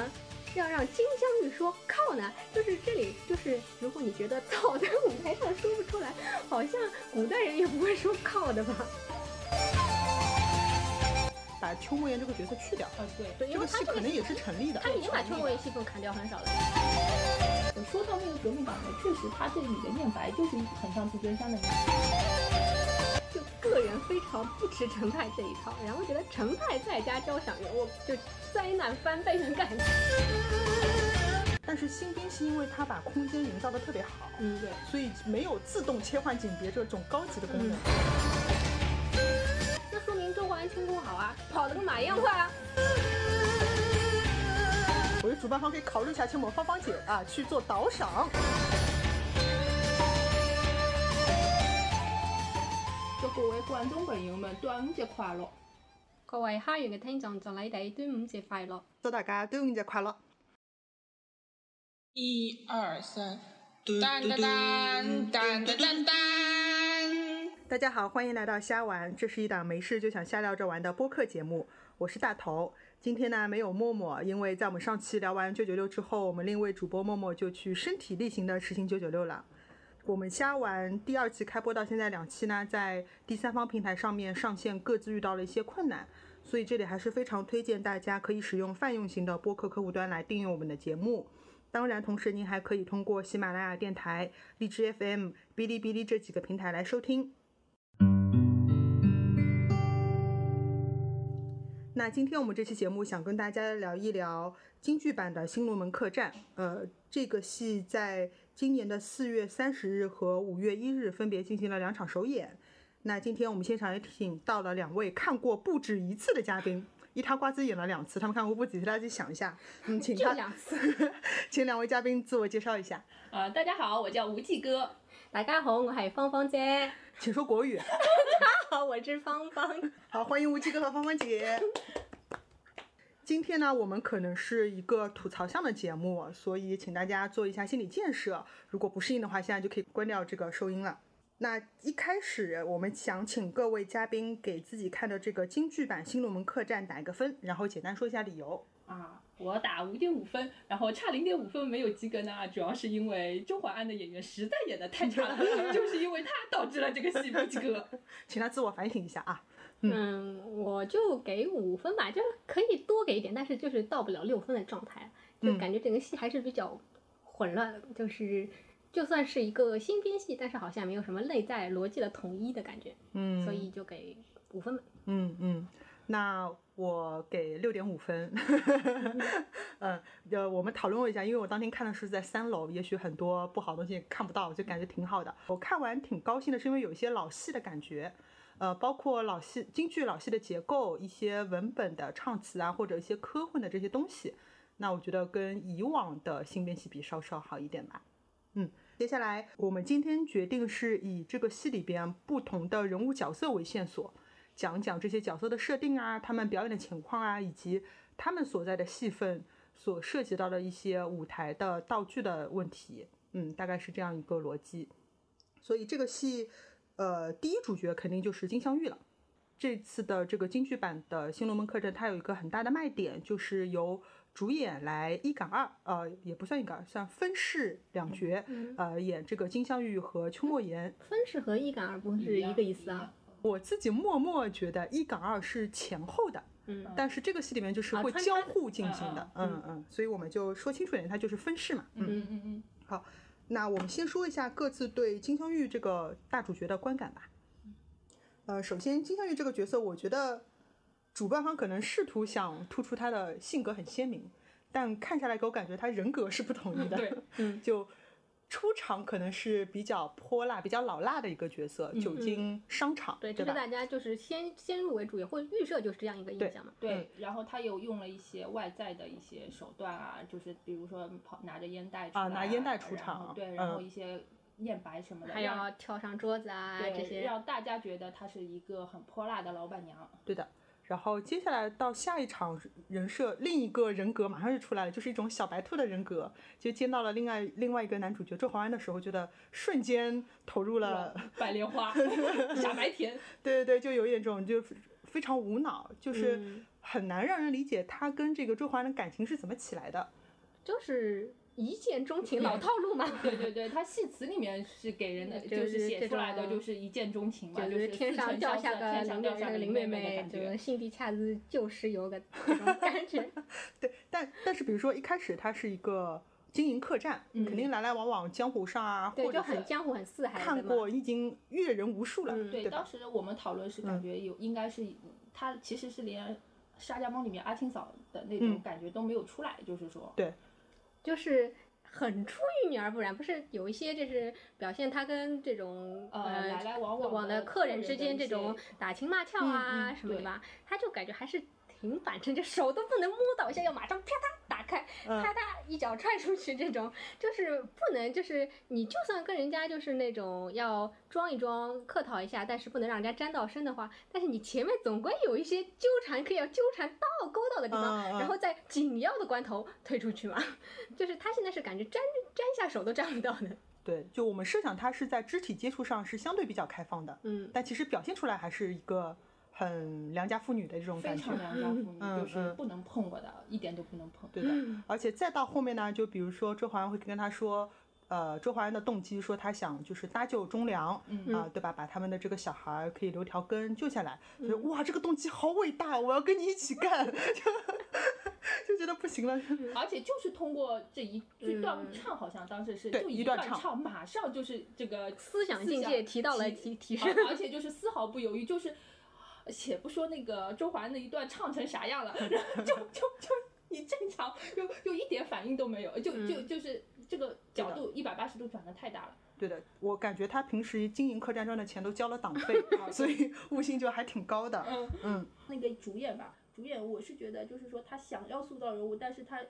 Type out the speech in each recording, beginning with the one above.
么要让金镶玉说靠呢？就是这里，就是如果你觉得草在舞台上说不出来，好像古代人也不会说靠的吧？把邱莫言这个角色去掉，呃，对，对，因为他这个戏可能也是成立的他。已经把邱莫言戏份砍掉很少了。说到那个革命党呢，确实他这里的念白就是很像杜鹃山的那种。人非常不吃陈派这一套，然后觉得陈派再加交响乐，我就灾难翻倍的感觉。但是新兵是因为他把空间营造的特别好，嗯，对。所以没有自动切换景别这种高级的功能。那说明周国安轻功好啊，跑得跟马一样快啊。我觉得主办方可以考虑一下，请我们芳芳姐啊去做导赏。各位观众朋友们端午节快乐！各位校園嘅聽眾，祝你哋端午節快樂！祝大家端午节快乐！一二三，当当当当当当当。大家好，欢迎来到虾玩，这是一档没事就想瞎聊着玩的播客节目，我是大头。今天呢没有默默，因为在我们上期聊完九九六之后，我们另一位主播默默就去身体力行的实行九九六了。我们虾丸第二期开播到现在两期呢，在第三方平台上面上线各自遇到了一些困难，所以这里还是非常推荐大家可以使用泛用型的播客客户端来订阅我们的节目。当然，同时您还可以通过喜马拉雅电台、荔枝 FM、哔哩哔哩这几个平台来收听。那今天我们这期节目想跟大家聊一聊京剧版的《新龙门客栈》。呃，这个戏在今年的四月三十日和五月一日分别进行了两场首演。那今天我们现场也请到了两位看过不止一次的嘉宾，一他瓜子演了两次，他们看过不止一次，大家自己想一下。嗯，请他两次。请两位嘉宾自我介绍一下，呃，大家好，我叫吴继哥。大家好，我係芳芳姐。请说国语。大家好，我是芳芳。好，欢迎吴基哥和芳芳姐。今天呢，我们可能是一个吐槽向的节目，所以请大家做一下心理建设。如果不适应的话，现在就可以关掉这个收音了。那一开始，我们想请各位嘉宾给自己看的这个京剧版《新龙门客栈》打一个分，然后简单说一下理由。啊，我打五点五分，然后差零点五分没有及格呢，主要是因为周淮安的演员实在演的太差了，就是因为他导致了这个戏不及格。请他自我反省一下啊。嗯，我就给五分吧，就是可以多给一点，但是就是到不了六分的状态，就感觉整个戏还是比较混乱的，就是就算是一个新编戏，但是好像没有什么内在逻辑的统一的感觉，嗯所以就给五分吧。嗯嗯，那我给六点五分。嗯，呃，我们讨论了一下，因为我当天看的是在三楼，也许很多不好的东西看不到，就感觉挺好的。我看完挺高兴的，是因为有一些老戏的感觉，呃，包括老戏京剧老戏的结构，一些文本的唱词啊，或者一些科混的这些东西，那我觉得跟以往的新编戏比稍稍好一点吧。嗯，接下来我们今天决定是以这个戏里边不同的人物角色为线索，讲讲这些角色的设定啊，他们表演的情况啊，以及他们所在的戏份所涉及到的一些舞台的道具的问题。嗯，大概是这样一个逻辑。所以这个戏，呃，第一主角肯定就是金镶玉了。这次的这个京剧版的《新龙门客栈》，它有一个很大的卖点，就是由主演来一岗二，呃，也不算一岗，算分饰两角，呃，演这个金镶玉和邱莫言。分饰和一岗二不是一个意思啊。我自己默默觉得一岗二是前后的，嗯，但是这个戏里面就是啊会交互进行的，嗯嗯，所以我们就说清楚一点，它就是分饰嘛，嗯。嗯嗯嗯，好，那我们先说一下各自对金镶玉这个大主角的观感吧。呃，首先金镶玉这个角色，我觉得主办方可能试图想突出他的性格很鲜明，但看下来给我感觉他人格是不统一的。对，嗯 就出场可能是比较泼辣、比较老辣的一个角色，久经商场，对，这是？大家就是先先入为主，也会预设就是这样一个印象嘛。对，然后他有用了一些外在的一些手段啊，就是比如说跑拿着烟袋出拿烟袋出场对，嗯然后一些念白什么的，还要跳上桌子啊，这些。让大家觉得她是一个很泼辣的老板娘。对的。然后接下来到下一场人设，另一个人格马上就出来了，就是一种小白兔的人格。就见到了另外另外一个男主角周华安的时候，觉得瞬间投入了。白莲花，傻白甜，对对对，就有一点这种就非常无脑，就是嗯很难让人理解他跟这个周华安的感情是怎么起来的。就是一见钟情 老套路嘛。对对对，他戏词里面是给人的，就就是是写出来的就是一见钟情嘛，就是天上掉下个天上掉下个林妹妹的感觉。这个心底恰似旧时有个这种 感觉。对，但但是比如说一开始他是一个经营客栈，肯定来来往往江湖上啊，或者是很江湖很四海的嘛看过，已经阅人无数了，嗯对，对当？时我们讨论是感觉有应该是他其实是连沙家浜里面阿青嫂的那种嗯感觉都没有出来，就是说，对，就是很出淤泥而不染，不是有一些就是表现他跟这种呃来来往往往的客人之间这种打情骂俏啊什么的吧，他就感觉还是挺反正，就手都不能摸到一下，要马上啪嗒打开，嗯啪嗒一脚踹出去，这种就是不能就是你就算跟人家就是那种要装一装客套一下，但是不能让人家沾到身的话，但是你前面总归有一些纠缠可以要纠缠到勾到的地方，然后在紧要的关头退出去嘛，就是他现在是感觉沾沾下手都沾不到的，对，就我们设想他是在肢体接触上是相对比较开放的，嗯。但其实表现出来还是一个很良家妇女的这种感觉常。良家妇女，嗯就是嗯不能碰我的，一点都不能碰。对的，而且再到后面呢，就比如说周华安会跟他说，呃，周华安的动机说他想就是搭救忠良，嗯啊、对吧？把他们的这个小孩儿可以留条根救下来，嗯觉得哇，这个动机好伟大，我要跟你一起干，就 就觉得不行了。而且就是通过这一句段嗯唱，好像当时是对就一段唱段唱，马上就是这个思想境界提到了提提升而而且就是丝毫不犹豫，就是且不说那个周华安那一段唱成啥样了，然后就 就就你正常，就就一点反应都没有，就嗯就就是这个角度一百八十度转的太大了。对的，我感觉他平时经营客栈赚的钱都交了党费，所以悟性就还挺高的。嗯嗯，那个主演吧，主演我是觉得就是说他想要塑造人物，但是他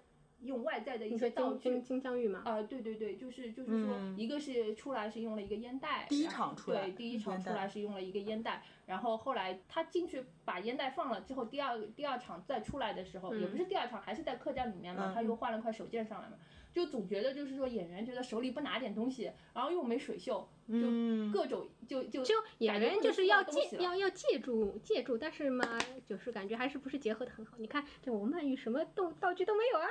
用外在的一些道具金金。镶玉嘛？啊、对对对，就是就是说，嗯一个是出来是用了一个烟袋，第一场出来对，第一场出来是用了一个烟袋，然后后来他进去把烟袋放了之后，第二第二场再出来的时候，也不是第二场，还是在客栈里面嘛，嗯他又换了块手剑上来嘛，就总觉得就是说演员觉得手里不拿点东西，然后又没水袖，就嗯各种就就就演员就是要借要要借助借助，但是嘛，就是感觉还是不是结合的很好。你看这王曼玉什么道道具都没有啊，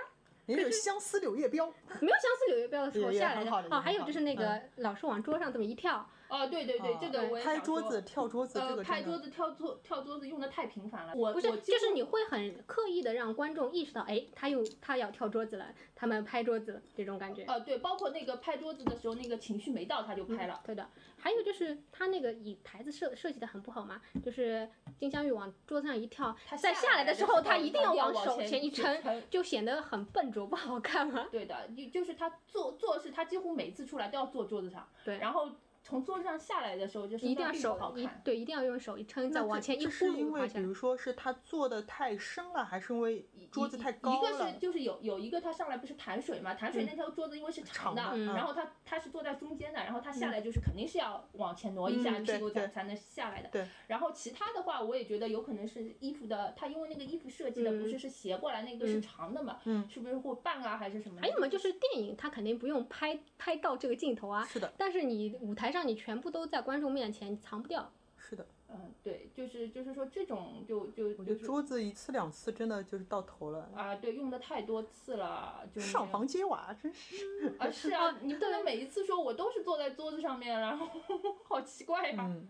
也有相思柳叶标，没有相思柳叶标的时候下来的也很还有就是那个老是往桌上这么一跳，哦，对对对，啊这个我也想说拍桌子、跳桌子，这呃，拍桌子、跳桌、跳桌子用的太频繁了。我不是就是你会很刻意的让观众意识到，哎，他又他要跳桌子了，他们拍桌子了这种感觉。哦，对，包括那个拍桌子的时候，那个情绪没到他就拍了。对的，还有就是他那个以台子设设计的很不好嘛，就是金镶玉往桌子上一跳，他在下来的时候他一定要往手前前一撑，就显得很笨拙不好看嘛。对的，就就是他做做事，他几乎每次出来都要坐桌子上，对，然后从桌子上下来的时候，就是一定要手好看。一对，一定要用手一撑，再那往前一呼这是因。为比如说是他坐的太深了，还是因为桌子太高了一个是？就是有有一个他上来不是弹水嘛，弹水那条桌子因为是长的，嗯然后他他是坐在中间的，然后他下来就是肯定是要往前挪一下，嗯屁股才才能下来的。对。然后其他的话，我也觉得有可能是衣服的，他因为那个衣服设计的不是是斜过来，那个是长的嘛，嗯是不是会半啊还是什么？还有嘛，就是电影他肯定不用拍拍到这个镜头啊，是的，但是你舞台上你全部都在观众面前，你藏不掉。是的。嗯，对，就是就是说这种就就我觉得就桌子一次两次真的就是到头了。啊，对，用的太多次了，就上房揭瓦，真是。啊，是啊，你不能每一次说我都是坐在桌子上面，然后 好奇怪呀、嗯，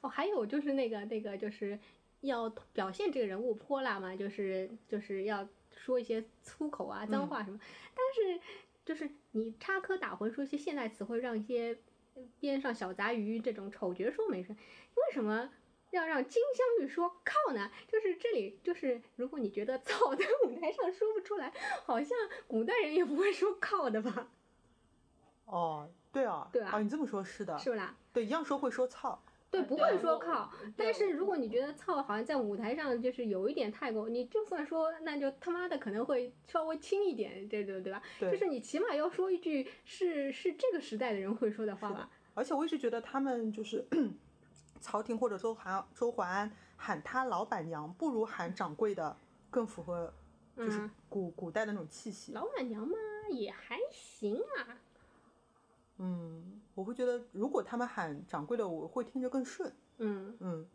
哦，还有就是那个那个就是要表现这个人物泼辣嘛，就是就是要说一些粗口啊、脏话什么，但是就是你插科打诨说一些现代词汇，让一些边上小杂鱼这种丑角说没事，为什么？要让金镶玉说靠呢，就是这里就是，如果你觉得操在舞台上说不出来，好像古代人也不会说靠的吧，哦，对啊，对啊哦，你这么说，是的，是不啦？对，一样说会说操，对，啊不会说靠。但是如果你觉得操好像在舞台上就是有一点太过，你就算说，那就他妈的可能会稍微轻一点，对对对吧？对就是你起码要说一句是是这个时代的人会说的话吧。而且我一直觉得他们就是 朝廷或者周华周淮安喊他老板娘，不如喊掌柜的更符合，就是嗯古、古代的那种气息。老板娘嘛也还行啊，嗯，我会觉得如果他们喊掌柜的，我会听着更顺。嗯，嗯，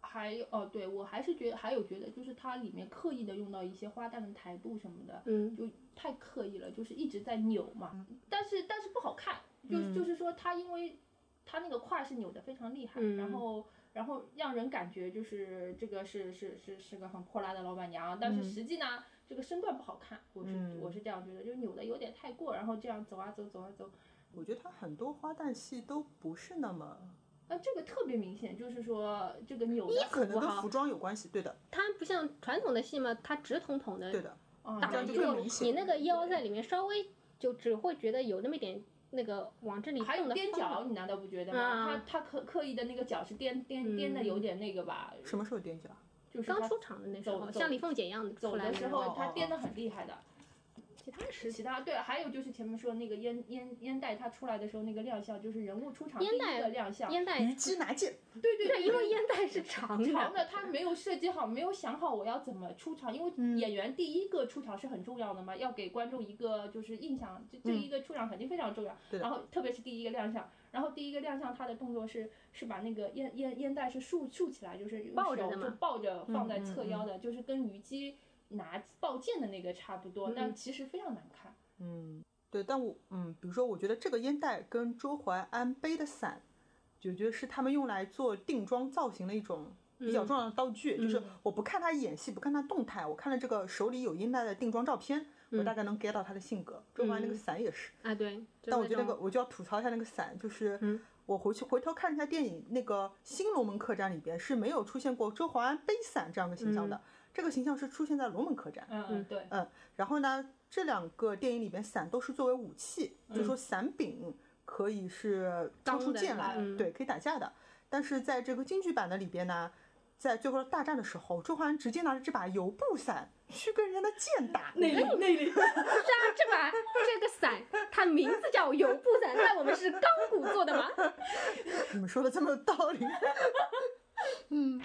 还有哦，对我还是觉得还有觉得就是它里面刻意的用到一些花旦的台步什么的，嗯。就太刻意了，就是一直在扭嘛，但是但是不好看，就、嗯。就是说它因为它那个胯是扭的非常厉害，嗯然后然后让人感觉就是这个是是是是个很泼辣的老板娘，但是实际呢、这个身段不好看，我是、嗯。我是这样觉得，就扭的有点太过，然后这样走啊走走啊走，我觉得他很多花旦戏都不是那么，那这个特别明显，就是说这个扭的可能跟服装有关系。对的，它不像传统的戏嘛，它直筒筒的对的，嗯打这样就明显你那个腰在里面稍微就只会觉得有那么一点那个往这里还有踮脚，你难道不觉得吗？啊他他刻刻意的那个脚是踮踮踮的有点那个吧，什么时候踮脚？就是刚出场的那时候，像李凤姐一样的走的时候种他踮的很厉害的。其他时其他对，还有就是前面说那个烟烟烟袋，它出来的时候那个亮相，就是人物出场第一烟袋个亮相。烟袋，虞姬拿剑，对对对，因为烟袋是长的，长的他没有设计好，没有想好我要怎么出场，因为嗯。演员第一个出场是很重要的嘛，要给观众一个就是印象，这这一个出场肯定非常重要。然后特别是第一个亮相，然后第一个亮相他的动作是是把那个烟烟烟袋是竖竖起来，就是用手就抱着就抱着放在嗯侧腰的，就是跟虞姬拿抱剑的那个差不多，但嗯其实非常难看。嗯，对，但我嗯，比如说，我觉得这个烟袋跟周淮安背的伞，就觉得是他们用来做定妆造型的一种比较重要的道具。就是我不看他演戏，不看他动态，我看了这个手里有烟袋的定妆照片，我大概能 get 到他的性格。周淮安那个伞也是，啊，对。但我觉得那个我就要吐槽一下那个伞，就是嗯我回去回头看一下电影，那个《新龙门客栈》里边是没有出现过周淮安背伞这样的形象的，这个形象是出现在《龙门客栈》。嗯嗯，对。嗯，然后呢，这两个电影里边伞都是作为武器，就说伞柄可以是当出剑来，嗯对，可以打架的。但是在这个京剧版的里边呢，在最后大战的时候，周淮安直接拿着这把油布伞去跟人家的剑打。哪里内里，是啊，这把 这个伞，它名字叫油布伞，但我们是钢骨做的吗？你们说的这么有道理。嗯，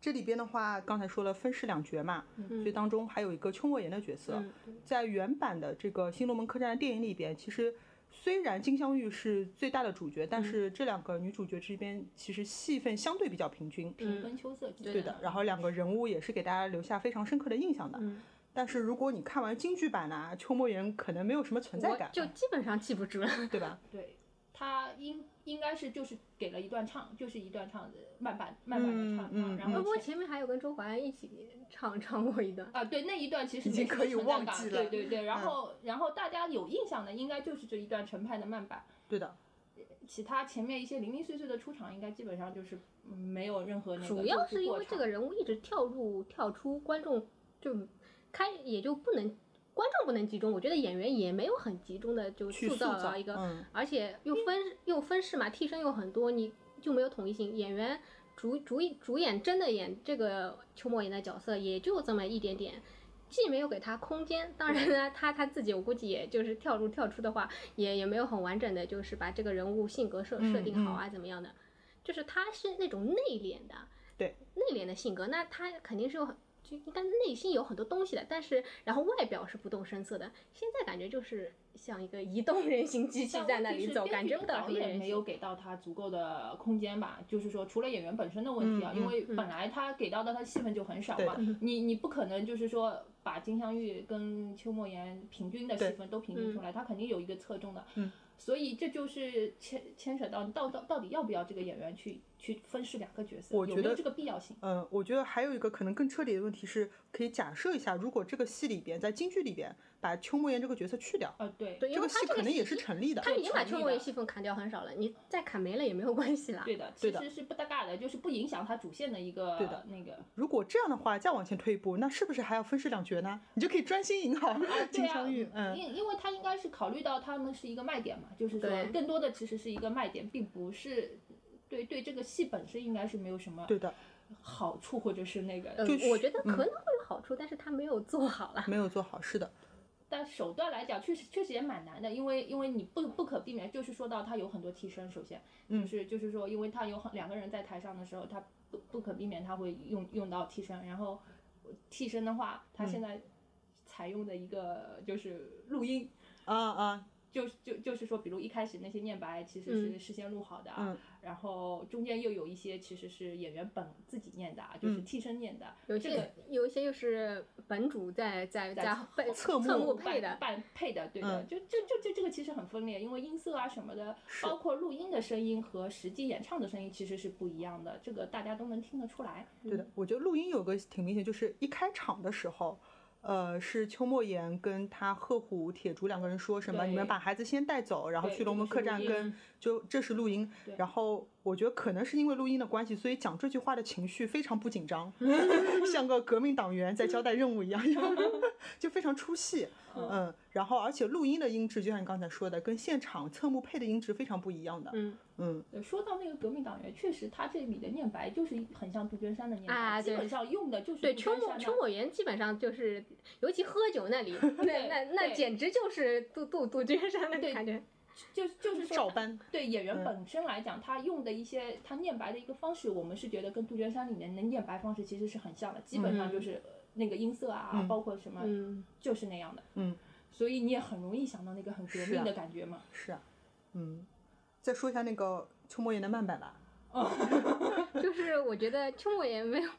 这里边的话，刚才说了分饰两角嘛，所以当中还有一个邱莫言的角色。嗯在原版的这个《新龙门客栈》的电影里边，其实虽然金镶玉是最大的主角，但是这两个女主角之间其实戏份相对比较平均。平分秋色，对对的，然后两个人物也是给大家留下非常深刻的印象的。嗯但是如果你看完京剧版呢、邱莫言可能没有什么存在感，就基本上记不住了。对吧？对，他应应该是就是给了一段唱，就是一段唱的慢板慢板的唱，啊嗯嗯然后前不过前面还有跟周淮安一起唱唱过一段。啊，对那一段其实已经可以忘记了。对对对，然后、然后大家有印象的应该就是这一段陈派的慢板，对的。其他前面一些零零碎碎的出场应该基本上就是嗯没有任何那个主要是因为这个人物一直跳入跳出，观众就开也就不能观众不能集中，我觉得演员也没有很集中的就塑造造了一个，嗯而且又分又分饰嘛，替身又很多，你就没有统一性。演员主主主演真的演这个邱莫言的角色也就这么一点点。既没有给他空间，当然呢，他他自己我估计也就是跳入跳出的话，也也没有很完整的，就是把这个人物性格设嗯设定好啊，怎么样的，就是他是那种内敛的，对内敛的性格，那他肯定是有很就应该内心有很多东西的，但是然后外表是不动声色的，现在感觉就是像一个移动人形机器在那里走，感觉导什么人性。演没有给到他足够的空间吧？就是说，除了演员本身的问题啊，嗯因为本来他给到的他戏份就很少嘛，你你不可能就是说把金镶玉跟邱莫言平均的戏份都平均出来，他肯定有一个侧重的。嗯所以这就是牵牵扯到到到到底要不要这个演员去去分饰两个角色，我觉得有没有这个必要性？嗯，我觉得还有一个可能更彻底的问题是，可以假设一下，如果这个戏里边在京剧里边把邱莫言这个角色去掉，啊，对这个戏可能也是成立的。他已经把邱莫言戏份砍掉很少了，你再砍没了也没有关系啦。对的，对的其实是不搭嘎的，就是不影响他主线的一个对的那个。如果这样的话，再往前推一步，那是不是还要分饰两角呢？你就可以专心演好金啊，镶玉。嗯，因因为他应该是考虑到他们是一个卖点嘛，就是说更多的其实是一个卖点，并不是对对这个戏本身应该是没有什么对的，好处或者是那个，呃就是我觉得可能会有好处，但是他没有做好了。没有做好，是的，但手段来讲，确实确实也蛮难的，因为因为你不不可避免，就是说到他有很多替身，首先。嗯。就是就是说，因为他有很两个人在台上的时候，他不不可避免他会用用到替身，然后替身的话，他嗯。现在采用的一个就是录音。啊啊，就就就是说，比如一开始那些念白其实是事先录好的，嗯然后中间又有一些其实是演员本自己念的，啊，就是替身念的。有些这个有一些又是本主在在在侧幕侧幕配的，伴配的，对的，嗯就就就就这个其实很分裂，因为音色啊什么的，包括录音的声音和实际演唱的声音其实是不一样的，这个大家都能听得出来。对的，我觉得录音有个挺明显，就是一开场的时候，呃，是邱莫言跟他贺虎、铁竹两个人说什么，你们把孩子先带走，然后去龙门客栈跟就这是录音。然后我觉得可能是因为录音的关系，所以讲这句话的情绪非常不紧张，像个革命党员在交代任务一样，就非常出戏。嗯，然后而且录音的音质，就像你刚才说的，跟现场侧幕配的音质非常不一样的。嗯嗯，说到那个革命党员，确实他这里的念白就是很像杜鹃山的念白，基本上用的就是对，邱莫杜鹃山的邱莫言基本上就是，尤其喝酒那里，那那那简直就是杜杜杜鹃山的感觉。就就是说照搬。对演员嗯本身来讲，他用的一些他念白的一个方式，我们是觉得跟杜鹃山里面的念白方式其实是很像的，基本上就是呃那个音色啊，嗯包括什么，嗯，就是那样的。嗯，所以你也很容易想到那个很革命的感觉嘛。是啊，嗯，再说一下那个邱莫言的慢版吧。就是我觉得邱莫言没有，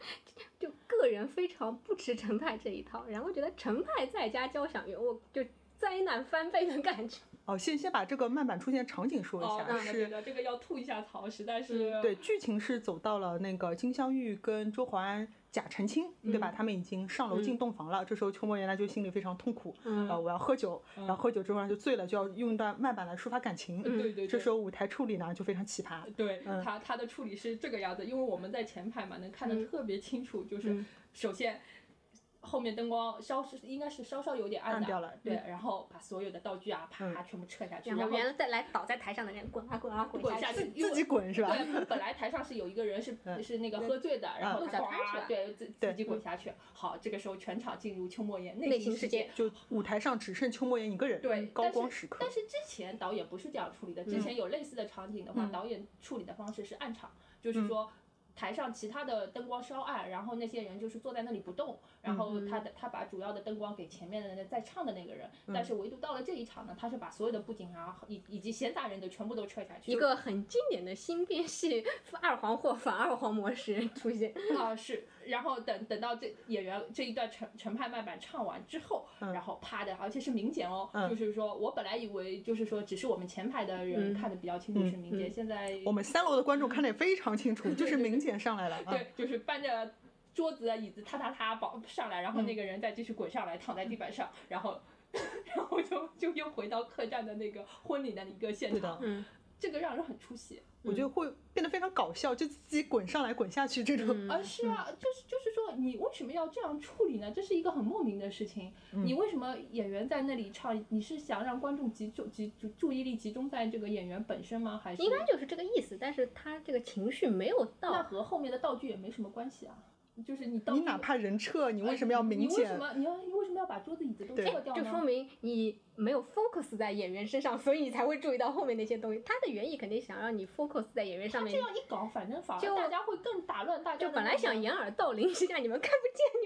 就个人非常不吃陈派这一套，然后觉得陈派再加交响乐，我就灾难翻倍的感觉。哦，先先把这个慢板出现场景说一哦，下，是的，这个要吐一下槽，实在是。对，剧情是走到了那个金镶玉跟周华安假成亲，对吧？他们已经上楼进洞房了。这时候邱莫言呢就心里非常痛苦，嗯呃，我要喝酒，然后喝酒之后呢就醉了，就要用一段慢板来抒发感情。对对对这时候舞台处理呢就非常奇葩。对嗯他他的处理是这个样子，因为我们在前排嘛，能看得嗯特别清楚，就是嗯首先。后面灯光稍是应该是稍稍有点暗的，暗掉了对，然后把所有的道具啊啪嗯全部撤下去，然然后原来再来倒在台上的人滚啊滚啊 滚下去，滚下去，自己滚是吧？对，本来台上是有一个人是 嗯是那个喝醉的，然后嗯他小摊是吧呱，对自自己滚下去。好，这个时候全场进入邱莫言内心世界界。就舞台上只剩邱莫言一个人，对，高但是光时刻。但是之前导演不是这样处理的，之前有类似的场景的话，嗯导演处理的方式是暗场，就是说。台上其他的灯光稍暗，然后那些人就是坐在那里不动，然后他的他把主要的灯光给前面的那在唱的那个人，但是唯独到了这一场呢，他是把所有的布景啊以以及闲杂人的全部都撤下去。一个很经典的新编戏二黄或反二黄模式 出现。啊、是，然后等等到这演员这一段陈陈派慢板唱完之后，嗯然后啪的，而且是明剪哦，嗯就是说我本来以为就是说只是我们前排的人嗯看的比较清楚是明剪，嗯现在我们三楼的观众看得也非常清楚，就是明显上来了。啊对，就是搬着桌子啊椅子，踏踏踏跑上来，然后嗯那个人再继续滚上来，躺在地板上，然后 然后就就又回到客栈的那个婚礼的一个现场，嗯，这个让人很出戏。我觉得会变得非常搞笑，就自己滚上来滚下去这种。嗯啊，是啊，就是就是说，你为什么要这样处理呢？这是一个很莫名的事情。嗯你为什么演员在那里唱？你是想让观众集中集注注意力集中在这个演员本身吗？还是应该就是这个意思，但是他这个情绪没有到那。和后面的道具也没什么关系啊？就是你你哪怕人撤，你为什么要呃明你为什显？么你要你为什么要把桌子椅子都对撤掉呢？就说明你没有 focus 在演员身上，所以你才会注意到后面那些东西。他的原意肯定想让你 focus 在演员上面这，样一搞，反正反而就大家会更打乱大家就本来想掩耳盗铃一下，你们看不见，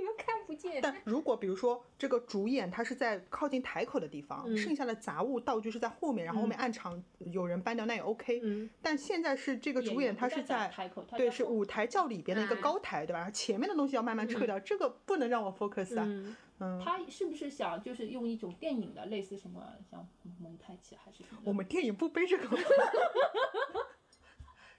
但如果比如说这个主演他是在靠近台口的地方，嗯剩下的杂物道具是在后面，然后后面暗场有人搬掉，那也 OK。嗯，但现在是这个主演他是在台口，对是舞台较里边的一个哎高台，对吧？前面的东西要慢慢撤掉，这个不能让我 focus 啊。嗯，嗯，他是不是想就是用一种电影的类似什么像蒙太奇还是什么？我们电影不背这个。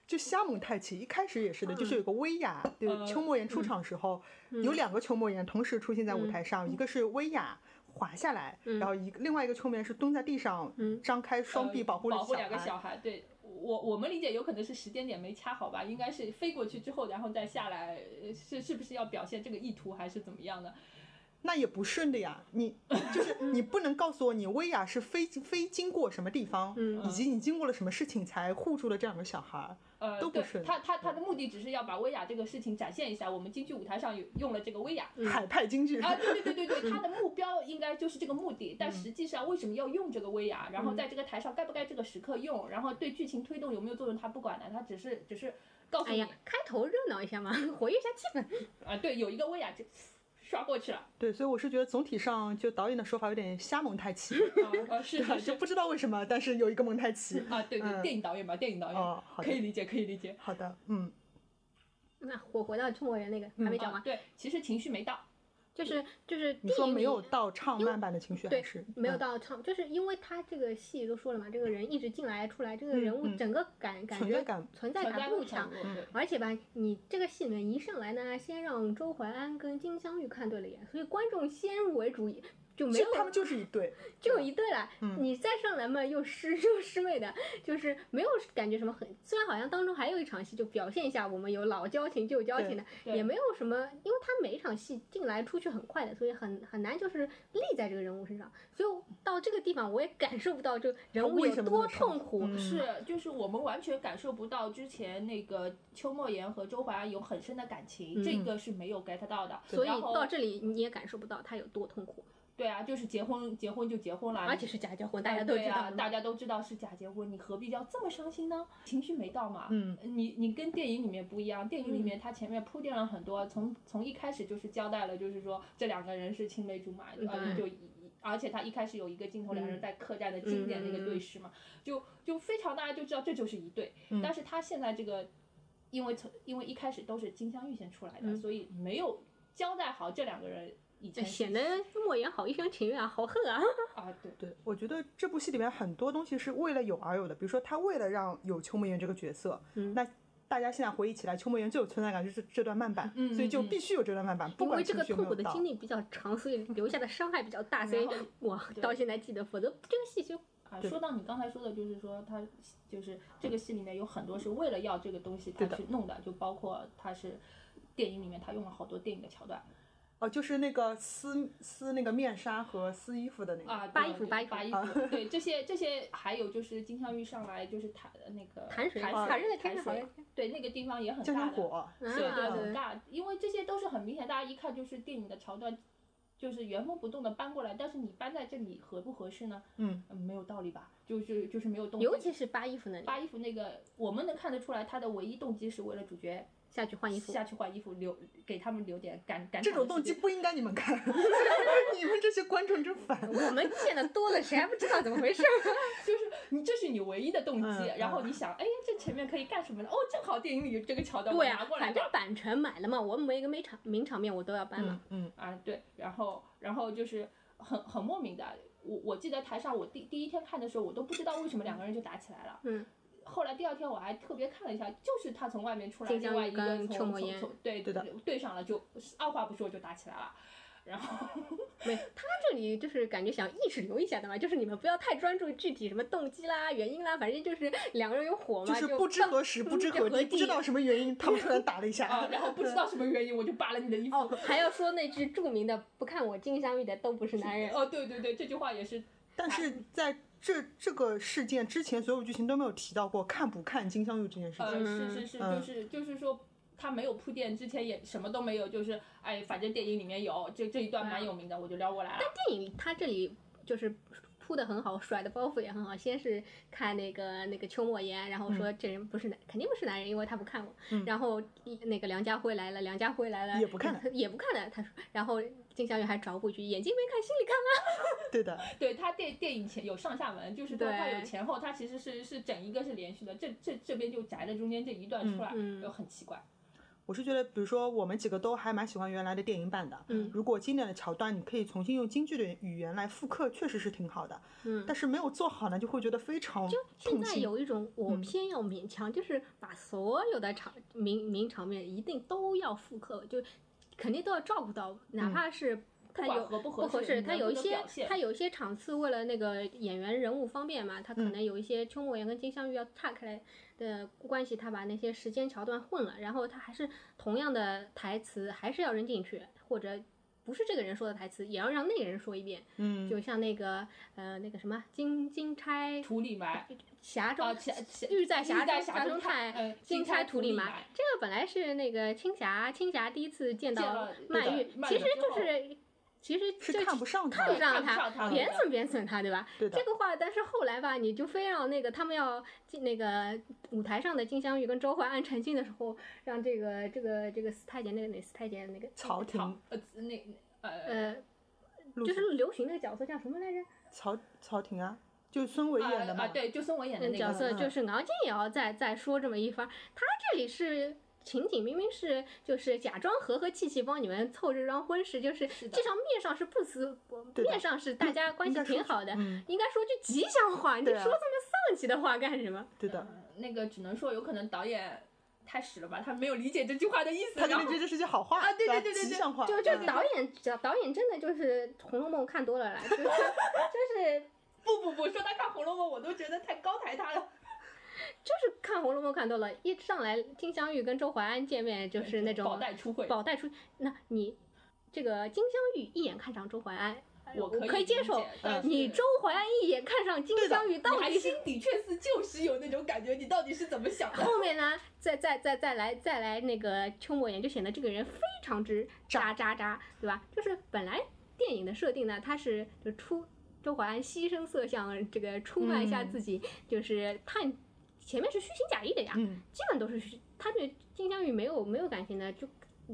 就瞎蒙太奇，一开始也是的，就是有个薇娅，对，呃邱莫言出场时候、有两个邱莫言同时出现在舞台上，一个是薇娅滑下来，然后一个另外一个邱莫言是蹲在地上，张开双臂呃保护保护两个。小孩，对我我们理解有可能是时间点没掐好吧，应该是飞过去之后然后再下来，呃是是不是要表现这个意图还是怎么样的？那也不顺的呀，你 就是你不能告诉我你薇娅是飞飞经过什么地方，以及你经过了什么事情才护住了这两个小孩儿。呃，都不顺对他他他的目的只是要把薇娅这个事情展现一下，我们京剧舞台上有用了这个薇娅。海派京剧，啊，对对对对对，他 的目标应该就是这个目的，但实际上为什么要用这个薇娅？然后在这个台上该不该这个时刻用？然后对剧情推动有没有作用？他不管的，他只是只是告诉你哎，开头热闹一下嘛，活跃一下气氛。啊，对，有一个薇娅这刷过去了。对，所以我是觉得总体上就导演的说法有点瞎蒙太奇，啊啊，是就不知道为什么，但是有一个蒙太奇。啊，对对，嗯。电影导演嘛，电影导演，哦可以理解，可以理解。好的，嗯，那我回到中国人那个还没讲完，啊对，其实情绪没到，就是就是你说没有到唱慢版的情绪，还对是，没有嗯到唱，就是因为他这个戏都说了嘛，这个人一直进来出来，这个人物整个感感觉存在感存在感不强，而且吧，你这个戏里面一上来呢，先让周淮安跟金镶玉看对了眼，所以观众先入为主，就没有他们就是一对，就一对了。嗯你再上来嘛，又师 又师妹的，就是没有感觉什么很。虽然好像当中还有一场戏，就表现一下我们有老交情旧交情的，也没有什么，因为他每一场戏进来出去很快的，所以很很难就是立在这个人物身上。所以到这个地方，我也感受不到这个人物有多痛苦。嗯是，就是我们完全感受不到之前那个邱莫言和周淮安有很深的感情，这个是没有 get 到的。所以到这里你也感受不到他有多痛苦，对啊，就是结婚结婚就结婚了，而且是假结婚，大啊家都知道大家都知道是假结婚，你何必要这么伤心呢？情绪没到嘛。嗯，你你跟电影里面不一样，电影里面他前面铺垫了很多，从从一开始就是交代了，就是说这两个人是青梅竹马，呃，对就一而且他一开始有一个镜头，两人在客栈的经典那个对视嘛，就就非常大家就知道这就是一对。但是他现在这个，因为从因为一开始都是金镶玉先出来的，所以没有交代好这两个人以前显得莫言好一厢情愿啊，好恨啊！啊对对，我觉得这部戏里面很多东西是为了有而有的，比如说他为了让有邱莫言这个角色，嗯那大家现在回忆起来，邱莫言最有存在感就是这段慢板，所以就必须有这段慢板，不因为管这个痛苦的。经历比较长，所以留下的伤害比较大，所以 我到现在记得，否则这个戏就啊，说到你刚才说的，就是说他就是这个戏里面有很多是为了要这个东西他去弄的，就包括他是电影里面他用了好多电影的桥段哦，就是那个撕撕那个面纱和撕衣服的那个，啊，扒衣服扒衣服扒衣服，对这些这些还有就是金镶玉上来就是弹那个弹水弹弹水在天弹水上，对那个地方也很大火，对对啊很大，因为这些都是很明显，大家一看就是电影的桥段。就是原封不动的搬过来，但是你搬在这里合不合适呢？嗯，嗯，没有道理吧？就是就是没有动机。尤其是扒衣服那里，扒衣服那个，我们能看得出来，他的唯一动机是为了主角下去换衣服。下去换衣服，留给他们留点感感这种动机不应该你们看，你们这些观众真烦。我们 见的多了，谁还不知道怎么回事？就是你这是你唯一的动机，嗯然后你想，哎，这前面可以干什么呢？哦，正好电影里有这个桥段，我对啊拿过，来吧。反正版权买了嘛，我每个每场名场面我都要搬嘛嗯。嗯，啊，对，然后然后就是很很莫名的，我我记得台上我第第一天看的时候，我都不知道为什么两个人就打起来了。嗯。后来第二天我还特别看了一下，就是他从外面出来，金镶玉另外一个跟从从从对对的对上了，就二话不说就打起来了。然后 没，他这里就是感觉想意识流一下的嘛，就是你们不要太专注具体什么动机啦、原因啦，反正就是两个人有火嘛，就是就不知何时、不知何地、不知道什么原因，他们突然打了一下。啊，然后不知道什么原因我就扒了你的衣服。哦，还要说那句著名的“不看我金镶玉的都不是男人 ”。哦，对对对，这句话也是但是在这这个事件之前，所有剧情都没有提到过看不看金镶玉这件事呃，情。是是是，嗯就是就是说，他没有铺垫，之前也什么都没有，就是哎，反正电影里面有这这一段蛮有名的，我就撩过来了。但电影他这里就是铺的很好，甩的包袱也很好。先是看那个那个邱莫言，然后说这人不是男，肯定不是男人，因为他不看我。然后那个梁家辉来了，梁家辉来了也不看了，也不看的。他说，然后金小雨还找补一句：眼睛没看，心里看啊。对的，对他电电影前有上下文，就是他他有前后，他其实是是整一个是连续的，这这这边就摘了中间这一段出来，就很奇怪。我是觉得，比如说我们几个都还蛮喜欢原来的电影版的。嗯如果经典的桥段你可以重新用京剧的语言来复刻，确实是挺好的。嗯但是没有做好呢，就会觉得非常就现在。有一种我嗯偏要勉强，就是把所有的场名名场面一定都要复刻，就肯定都要照顾到，哪怕是他有合不合合适，适能不它有一些能表现它有一些场次为了那个演员人物方便嘛，他可嗯能有一些邱莫言跟金镶玉要岔开来的关系，他把那些时间桥段混了，然后他还是同样的台词还是要扔进去，或者。不是这个人说的台词，也要让那个人说一遍。嗯，就像那个呃那个什么金金钗土里埋，匣中玉在玉在匣中中匣中泰呃，金金钗钗土里埋。这个本来是那个青霞，青霞第一次见到曼玉其实就是其实是就看不上他看不上他贬损贬损他，对吧？对这个话，但是后来吧，你就非让那个他们要进那个舞台上的金镶玉跟周淮安成亲的时候，让这个这个这个四太监那个哪四太监那个曹廷，呃，那呃，呃，就是刘询那个角色叫什么来着？曹曹廷啊，就孙伟演的嘛。啊，对，就孙伟演的那个角色，就是敖金也要再再说这么一番，他这里是。情景明明是就是假装和和气气帮你们凑这桩婚事，就是是的至少面上是不死，对的面上是大家关系应该说挺好的，嗯应该说句吉祥话，你说这么丧气的话干什么？对的，那个只能说有可能导演太屎了吧，他没有理解这句话的意思，他觉然后得这是句好话啊对对对对对吉祥话。就就嗯导演，导演真的就是《红楼梦》看多了啦，就是就是不不不，说他看《红楼梦》，我都觉得太高抬他了。就是看《红楼梦》看多了，一上来金镶玉跟周淮安见面就是那种宝黛初会，宝黛出，那你这个金镶玉一眼看上周淮安，哎我可可以接受你周淮安一眼看上金镶玉，到底心底确实就是有那种感觉，你到底是怎么想的？后面呢，再再再再来再来那个邱莫言，就显得这个人非常之渣渣渣，对吧？就是本来电影的设定呢，他是就出周淮安牺牲色相，这个出卖一下嗯自己，就是探前面是虚情假意的呀，嗯，基本都是虚他对金镶玉没有没有感情的，就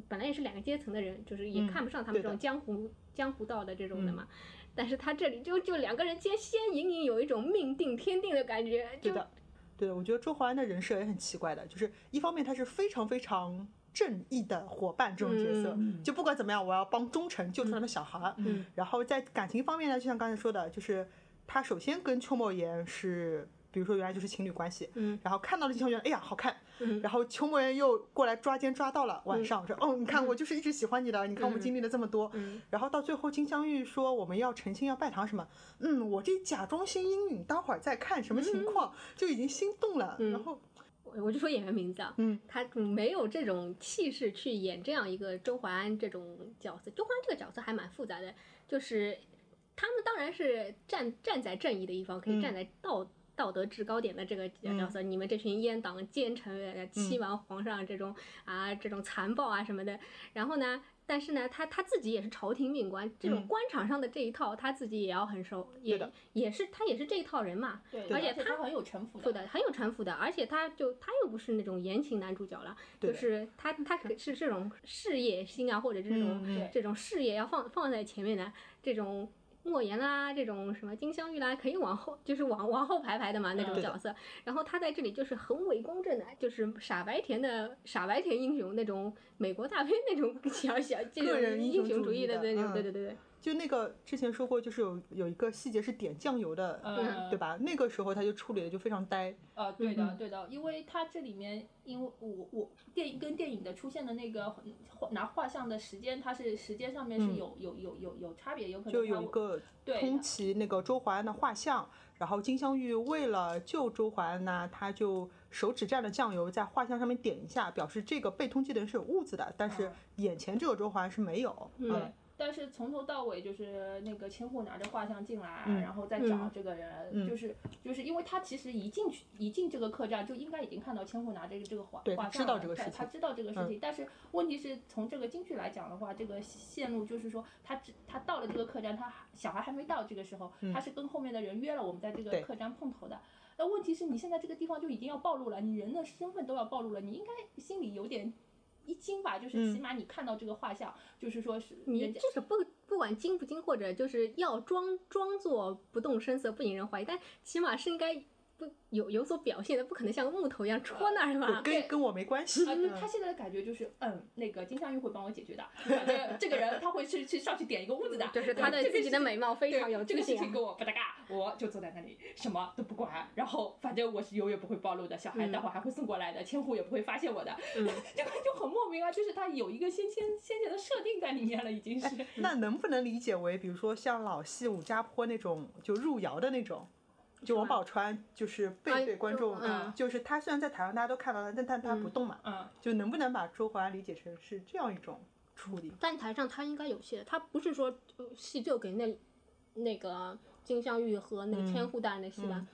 本来也是两个阶层的人，就是也嗯看不上他们这种江湖江湖道的这种的嗯嘛。但是他这里就就两个人间先隐隐有一种命定天定的感觉，就对的，对的。我觉得周淮安的人设也很奇怪的，就是一方面他是非常非常正义的伙伴这种角色，嗯就不管怎么样，我要帮忠臣救出他的小孩儿。嗯然后在感情方面呢，就像刚才说的，就是他首先跟邱莫言是，比如说原来就是情侣关系，嗯。然后看到了金镶玉，哎呀好看，嗯。然后邱莫言又过来抓奸抓到了，晚上说哦你看我就是一直喜欢你的，你看我们经历了这么多，嗯。然后到最后金镶玉说我们要成亲要拜堂什么，嗯我这假装心阴允，待会儿再看什么情况，就已经心动了，嗯。然后我我就说演员名字啊，嗯，他没有这种气势去演这样一个周淮安这种角色。周淮安这个角色还蛮复杂的，就是他们当然是站站在正义的一方，可以嗯。站在道、道德制高点的这个角色。你们这群阉党奸臣、呃欺瞒皇上这种、啊这种残暴啊什么的，然后呢？但是呢，他他自己也是朝廷命官，这种嗯官场上的这一套，他自己也要很熟，也也是他也是这一套人嘛。对，而且他很有城府对的，很有城府的，而且他就他又不是那种言情男主角了，就是他他可是这种事业心啊，或者这种、嗯这种事业要放放在前面的这种。莫言啦，这种什么金镶玉啦，可以往后，就是往往后排排的嘛那种角色。然后他在这里就是很伪公正的，就是傻白甜的傻白甜英雄那种美国大片那种 小小这种个人英英雄主义的那种，嗯对对对对。就那个之前说过，就是有有一个细节是点酱油的，嗯。对吧？那个时候他就处理的就非常呆，呃，对的，嗯。对的，因为他这里面，因为我我电影跟电影的出现的那个拿画像的时间，它是时间上面是嗯。有、有有有有差别，有可能就有一个对通缉那个周淮安的画像，然后金镶玉为了救周淮安呢，他就手指蘸了酱油在画像上面点一下，表示这个被通缉的人是有痦子的，但是嗯。眼前这个周淮安是没有。嗯。对，但是从头到尾就是那个千户拿着画像进来，嗯然后再找嗯。这个人，嗯。就是就是因为他其实一进去一进这个客栈就应该已经看到千户拿着这个画画像了这个事情嗯他他知道这个事情，但是问题是从这个京剧来讲的话，这个线路就是说他只他到了这个客栈，他小孩还没到这个时候，他是跟后面的人约了我们在这个客栈碰头的。那问题是你现在这个地方就已经要暴露了，你人的身份都要暴露了，你应该心里有点一惊吧？就是嗯起码你看到这个画像，就是说是你人家这个不不管惊不惊，或者就是要装装作不动声色、不引人怀疑，但起码是应该不有有所表现的，不可能像个木头一样戳那儿嘛。跟跟我没关系。啊，他现在的感觉就是，嗯，那个金镶玉会帮我解决的，反正这个人他会去去上去点一个痦子的，就是他对自己的美貌非常有对这个。事情跟我不搭嘎，我就坐在那里什么都不管，然后反正我是永远不会暴露的，小孩嗯待会儿还会送过来的，千户也不会发现我的，嗯这个就很莫名啊，就是他有一个先先先前的设定在里面了，已经是。那能不能理解为，比如说像老戏武家坡那种就入窑的那种？就王宝钏就是背哎对观众，就是他虽然在台上大家都看到了，但但他不动嘛，嗯，就能不能把周淮安理解成是这样一种处理？但台上他应该有戏的，他不是说呃戏就给那那个金镶玉和那个千户大人的戏吧？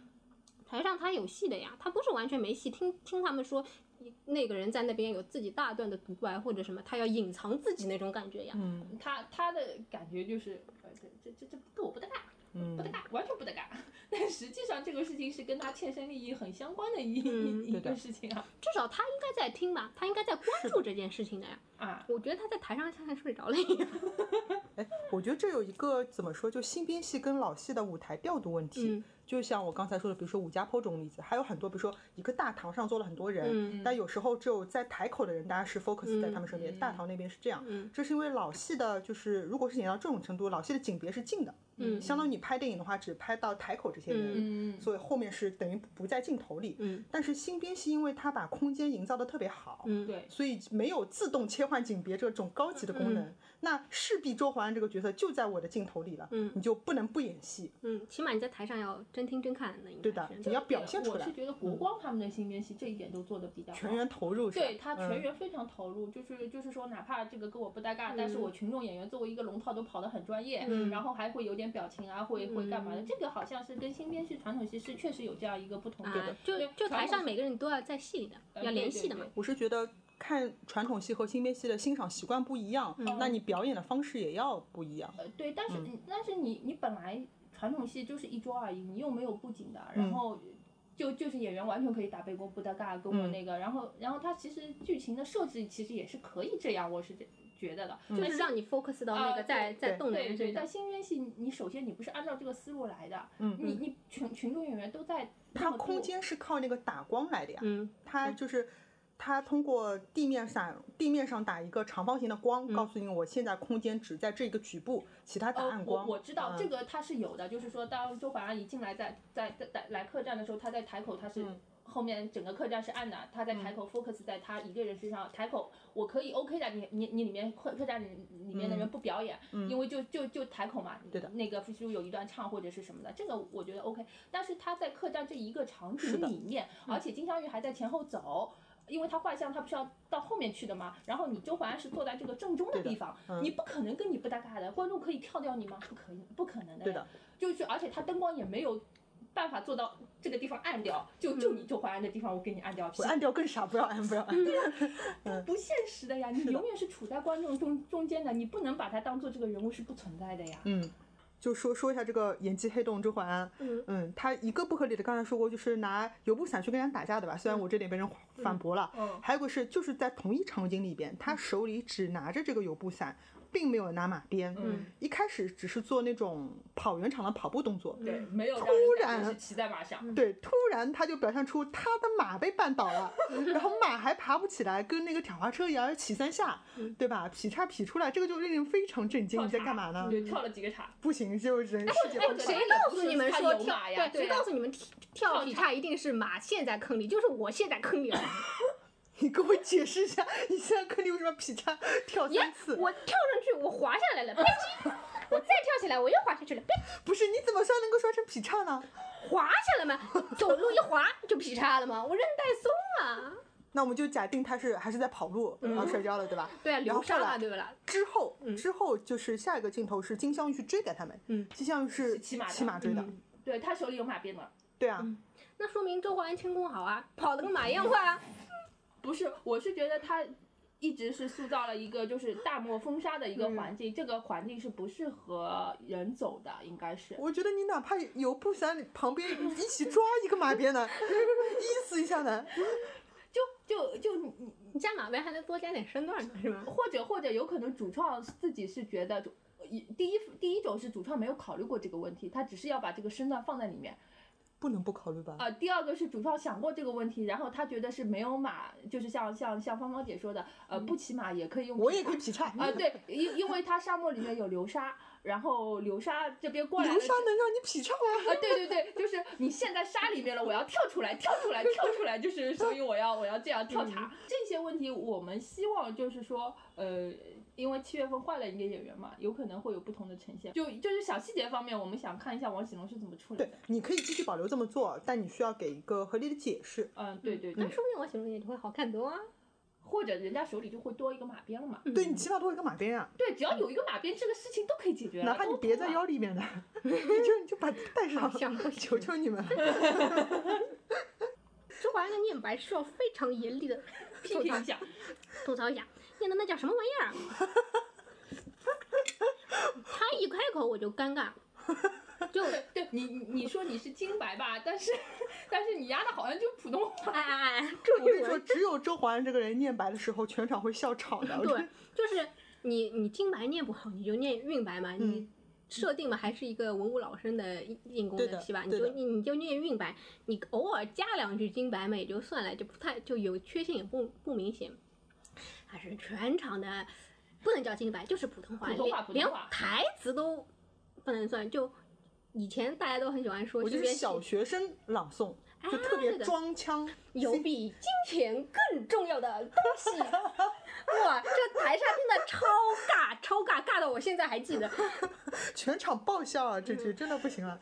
台上他有戏的呀，他不是完全没戏。听听他们说，那个人在那边有自己大段的独白或者什么，他要隐藏自己那种感觉呀。嗯他他的感觉就是，呃，这这这这跟我不搭嘎，嗯不搭嘎，完全不搭嘎。但实际上这个事情是跟他切身利益很相关的一、嗯一一个事情啊至少他应该在听吧，他应该在关注这件事情的呀。啊！我觉得他在台上像在睡着了一样。哎，我觉得这有一个怎么说，就新编戏跟老戏的舞台调度问题。嗯就像我刚才说的，比如说武家坡这种例子，还有很多，比如说一个大堂上坐了很多人，嗯但有时候只有在台口的人，大家是 focus 在他们身边，嗯大堂那边是这样。嗯这是因为老戏的，就是如果是演到这种程度，老戏的景别是近的，嗯。相当于你拍电影的话，只拍到台口这些人，嗯所以后面是等于不在镜头里。嗯。但是新编戏，因为它把空间营造的特别好，嗯，对，所以没有自动切换景别这种高级的功能。那势必周淮安这个角色就在我的镜头里了，嗯你就不能不演戏。嗯，起码你在台上要真听真看的，应该对的，你要表现出来我是，觉得国光他们的新编戏这一点都做的比较好。全员投入。对他全嗯员非常投入，就是就是说，哪怕这个跟我不搭嘎，但是我群众演员作为一个龙套都跑得很专业，嗯然后还会有点表情啊，会会干嘛的？嗯这个好像是跟新编戏、传统戏是确实有这样一个不同啊的。，就就台上每个人都要在戏里的，呃要联系的嘛。我是觉得看传统戏和新编戏的欣赏习惯不一样，那你表演的方式也要不一样。呃，对，但是、嗯但是你你本来传统戏就是一桌而已，你又没有布景的，嗯然后。就就是演员完全可以打背锅不搭嘎，跟我嗯那个，然后然后他其实剧情的设置其实也是可以这样，我是这觉得的，就是让你 focus 到那啊个在在动的对对，但人身上。新编戏你首先你不是按照这个思路来的，嗯你你群群众演员都在那它空间是靠那个打光来的呀，嗯它就是。它通过地面上地面上打一个长方形的光，告诉你我现在空间只在这个局部，其他打呃暗，光。我我知道、嗯这个它是有的，就是说当周华安一进来在在在在来客栈的时候，他在台口他是。嗯后面整个客栈是暗的，他在台口 focus 在他一个人身上。台口我可以 OK 的，你你你里面客客栈里里面的人不表演，因为就就就台口嘛，嗯对的那个是有一段唱或者是什么的，这个我觉得 OK。但是他在客栈这一个场景里面，而且金镶玉还在前后走。因为他画像，他不是要到后面去的吗？然后你周淮安是坐在这个正中的地方，嗯你不可能跟你不搭嘎的，观众可以跳掉你吗？不可以，不可能的。对的，就是而且他灯光也没有办法做到这个地方暗掉，就就你周淮安的地方我给你暗掉，我暗掉更傻，不要暗，不要按。不现实的呀！你永远是处在观众中中间的，你不能把他当做这个人物是不存在的呀。嗯，就说说一下这个演技黑洞周华安，嗯。嗯，他一个不合理的，刚才说过，就是拿油布伞去跟人家打架的吧？虽然我这点被人反驳了，嗯。还有个是就是在同一场景里边，他手里只拿着这个油布伞，并没有拿马鞭，嗯，一开始只是做那种跑圆场的跑步动作，对，没有突然骑在马上。对，突然他就表现出他的马被绊倒了，然后马还爬不起来，跟那个挑滑车一样要骑三下，对吧？劈叉劈出来，这个就令人非常震惊。你在干嘛呢？对，跳了几个叉。不行，就人世。谁告诉你们说跳马呀对？谁告诉你们跳跳劈叉一定是马陷在坑里？就是我陷在坑里了。你给我解释一下，你现在坑里为什么劈叉跳三次？我跳上去，我滑下来了，吧唧！我再跳起来，我又滑下去了，吧不是，你怎么摔能够摔成劈叉呢？滑下来嘛，走路一滑就劈叉了嘛，我韧带松了。那我们就假定他是还是在跑路，然后摔跤了，对吧？对啊，然后后来流沙了，对不啦？之后，之后就是下一个镜头是金镶玉去追赶他们，嗯，金镶玉是骑马骑马追的，对他手里有马鞭的。对啊，那说明周华安轻功好啊，跑得跟马一样快啊。不是，我是觉得他一直是塑造了一个就是大漠风沙的一个环境，这个环境是不适合人走的，应该是。我觉得你哪怕有布伞旁边一起抓一个马鞭呢，意思一下呢，就就就你你加马鞭还能多加点身段呢，是吧？或者或者有可能主创自己是觉得，一第一第一种是主创没有考虑过这个问题，他只是要把这个身段放在里面。不能不考虑吧？呃，第二个是主创想过这个问题，然后他觉得是没有马，就是像像像芳芳姐说的，呃，不骑马也可以用我也可以劈叉啊、对，因因为它沙漠里面有流沙，然后流沙这边过来流沙能让你劈叉吗？啊，对对对，就是你陷在沙里面了，我要跳出来，跳出来，跳出来，就是所以我要我要这样跳查、这些问题，我们希望就是说，呃，因为七月份换了一个演员嘛，有可能会有不同的呈现。就就是小细节方面，我们想看一下王喜龙是怎么处理对的。，你可以继续保留这么做，但你需要给一个合理的解释。嗯，对对对，那说不定我形容也就会好看多啊。或者人家手里就会多一个马鞭了嘛。对你起码多一个马鞭啊，对，只要有一个马鞭，这个事情都可以解决了。哪怕你别在腰里面的，你就你就把带上好，像不行求求你们。一个念白需要非常严厉的 批评一下，吐槽一下，念的那叫什么玩意儿？他一开口我就尴尬，就对你你你说你是金白吧，但是但是你丫的好像就普通话，哎哎哎，注我跟你说，只有周华安这个人念白的时候，全场会笑场的。对，就是你你金白念不好，你就念韵白嘛，你嗯设定嘛还是一个文武老生的硬功的能期吧，你就你你就念韵白，你偶尔加两句金白嘛也就算了，就不太就有缺陷也不不明显，还是全场的不能叫金白，就是普通话，普通话连连普通话台词都不能算，就以前大家都很喜欢说我觉得小学生朗诵就啊特别装腔，有比金钱更重要的东西。哇，这台上听的超尬，超尬，尬到我现在还记得。全场爆笑啊！这句真的不行了，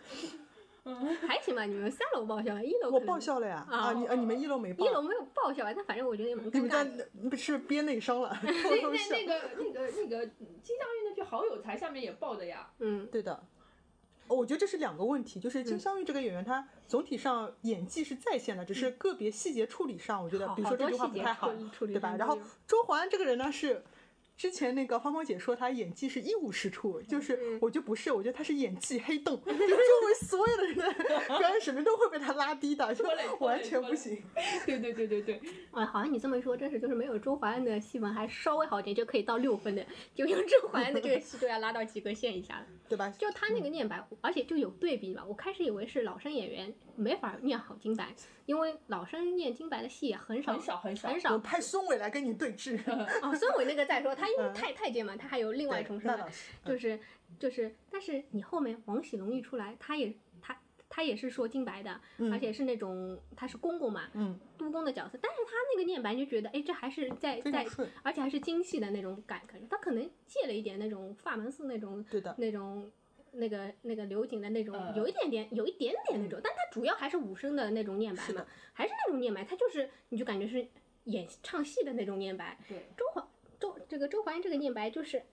还行吧，你们三楼爆笑，一楼我可能爆笑了呀！啊啊，你啊，你们一楼没爆一，楼没有爆笑吧，但反正我觉得也蛮你们家尴尬的。不是憋内伤了，偷 那那。那个那个那个金镶玉那句好有才，下面也爆的呀，嗯，对的，哦我觉得这是两个问题，就是金镶玉这个演员，他总体上演技是在线的，只是个别细节处理上，我觉得比如说这句话不太好对吧？然后周华安这个人呢是。之前那个芳芳姐说她演技是一无是处，就是嗯我觉得不是，我觉得她是演技黑洞，就周围所有的人的表演水平都会被她拉低的，就完全不行。对对对对对，啊，好像你这么一说，真是就是没有周华安的戏份还稍微好点，就可以到六分的，就用周华安的这个戏都要拉到及格线以下了。对吧？就他那个念白，而且就有对比嘛。我开始以为是老生演员没法念好金白，因为老生念金白的戏也很少很少很少很少。我派孙伟来跟你对峙。哦，孙伟那个再说，他因为嗯太太监嘛，他还有另外一重身份那倒，是，就是就是，但是你后面王喜龙一出来，他也他他也是说金白的，而且是那种他是公公嘛，嗯，督工的角色，但是他那个念白就觉得，哎，这还是在在，而且还是京戏的那种感感觉，他可能借了一点那种法门寺那种对的。那种。那个那个刘瑾的那种嗯有一点点有一点点那种，但他主要还是武生的那种念白嘛还是那种念白，他就是你就感觉是演唱戏的那种念白。对，周华周这个周华健这个念白就是，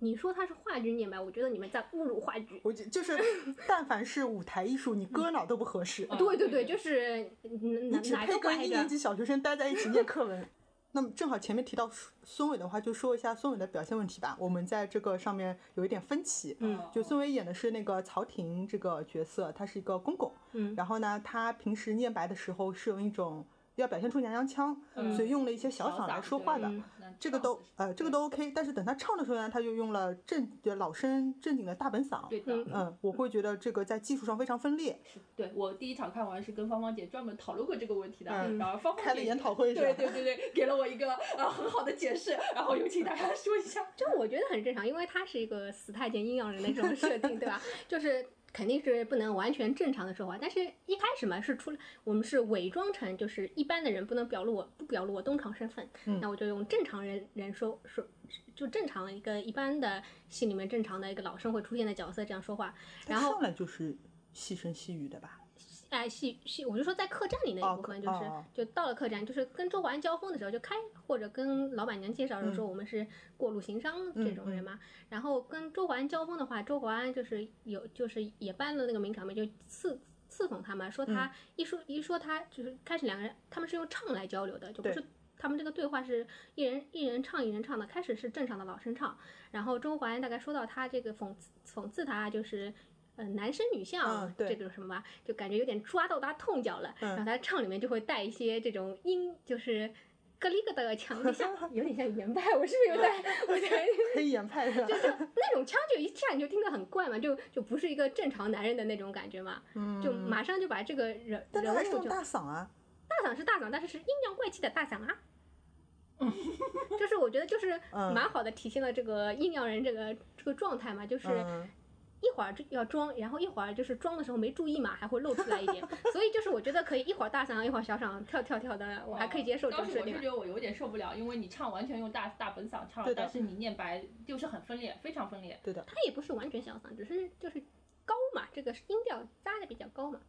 你说他是话剧念白，我觉得你们在侮辱话剧。我觉就是，但凡是舞台艺术，你搁哪都不合适。嗯对对对，就是你哪哪只配都歪着跟一年。级小学生待在一起念课文。那么正好前面提到孙伟的话，就说一下孙伟的表现问题吧。我们在这个上面有一点分歧。嗯就孙伟演的是那个曹婷这个角色，他是一个公公。嗯然后呢，他平时念白的时候是用一种要表现出娘娘腔，嗯所以用了一些小嗓来说话的。嗯这个都呃这个都 OK，但是等他唱的时候呢，他就用了正就老生正经的大本嗓。对的，嗯嗯，我会觉得这个在技术上非常分裂。对我第一场看完是跟芳芳姐专门讨论过这个问题的，嗯然后芳芳姐开了研讨会 是？对对对对，给了我一个呃很好的解释，然后有请大家说一下。这我觉得很正常，因为他是一个死太监阴阳人的这种设定，对吧？就是肯定是不能完全正常的说话，但是一开始嘛是出我们是伪装成就是一般的人不能表露我不表露我东厂身份，嗯。那我就用正常人人说说就正常一个一般的戏里面正常的一个老生会出现的角色这样说话，然后他上来就是细声细语的吧？哎，戏戏，我就说在客栈里那哦一部分，就是、哦。就到了客栈，就是跟周华安交锋的时候，就开或者跟老板娘介绍的时候说我们是过路行商这种人嘛。然后跟周华安交锋的话，周华安就是有就是也搬了那个名场面，就刺刺讽他嘛，说他一说、一说他就是开始两个人他们是用唱来交流的，就不是。他们这个对话是一人一人唱一人唱的，开始是正常的老生唱，然后周华安大概说到他这个讽刺讽刺他就是呃男生女相、嗯这个什么吧，就感觉有点抓到他痛脚了。嗯然后他唱里面就会带一些这种音，就是咯哩咯的腔，有点像有点像言派，我是不是有在我在 黑眼派是吧？那种腔就一下你就听得很怪嘛，就就不是一个正常男人的那种感觉嘛，嗯就马上就把这个人但他还是用人物就大嗓啊。大嗓是大嗓，但是是阴阳怪气的大嗓啊。就是我觉得就是嗯蛮好的体现了这个阴阳人这个这个状态嘛，就是嗯，一会儿就要装，然后一会儿就是装的时候没注意嘛，还会露出来一点，所以就是我觉得可以一会儿大嗓，一会儿小嗓，跳跳跳的，我还可以接受这当时我是种设定啊。觉得我有点受不了，因为你唱完全用大大本嗓唱但是你念白就是很分裂，非常分裂。对的。它也不是完全小嗓，只是就是高嘛，这个音调扎的比较高嘛。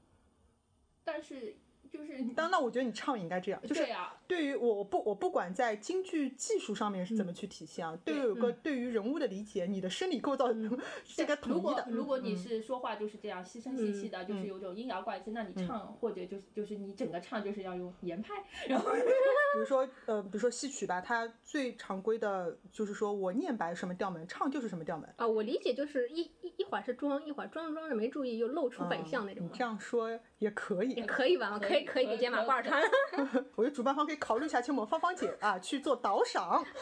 但是就是你当，那我觉得你唱也应该这样，就是对于我我不我不管在京剧技术上面是怎么去体现啊，对于有个对于人物的理解，你的生理构造是这个如果统一的。如果你是说话就是这样细声细气的，就是有种阴阳怪气，那你唱或者就是就是你整个唱就是要用言派，然后比如说呃，比如说戏曲吧，它最常规的就是说我念白什么调门，唱就是什么调门。啊，我理解就是一一一会儿是装，一会儿装着装着没注意又露出本相那种你。这样说也可以也，可以吧？可以可以给肩膀挂穿。我觉得主办方可以考虑一下，请我们芳芳姐啊去做导赏。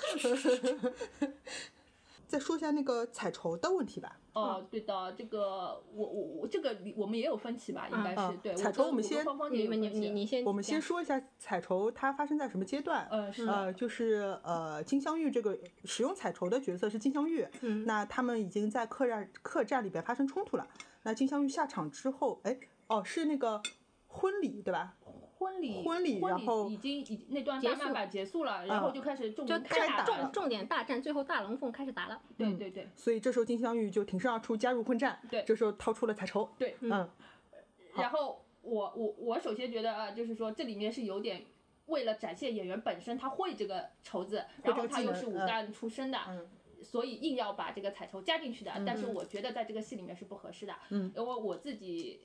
再说一下那个彩绸的问题吧。哦，对的，这个我我我这个我们也有分歧吧，应该嗯是对。彩绸我们先芳芳姐你你你你先，我们先说一下彩绸它发生在什么阶段。嗯是呃，就是呃，金镶玉这个使用彩绸的角色是金镶玉，嗯那他们已经在客栈客栈里边发生冲突了。那金镶玉下场之后，哎，哦，是那个婚礼对吧？婚礼婚礼然后已经已那段大慢板结束了，然后就开始重就兵开打了。重点大战，最后大龙凤开始打了。对对对所以这时候金镶玉就挺身而出，加入混战。对这时候掏出了彩绸。对，嗯，然后我我我首先觉得啊，就是说这里面是有点。为了展现演员本身他会这个绸子，然后他又是武旦出身的，嗯所以硬要把这个彩绸加进去的。但是我觉得在这个戏里面是不合适的，嗯因为我自己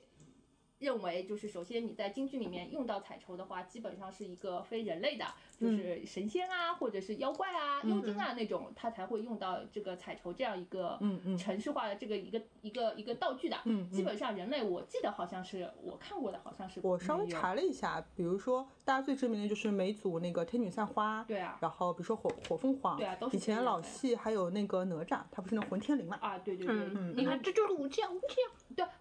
认为，就是首先你在京剧里面用到彩绸的话，基本上是一个非人类的，就是神仙啊，或者是妖怪啊、妖精啊那种，他才会用到这个彩绸这样一个嗯嗯程式化的这个一个一个一个道具的。基本上人类我记得好像是我看过的，好像是我稍微查了一下，比如说大家最知名的就是梅祖那个天女散花，对啊然后比如说火火凤凰，对啊都是以前老戏还有那个哪吒，他不是那混天绫嘛？啊，对对对，嗯，你看这就是武器啊，武器啊。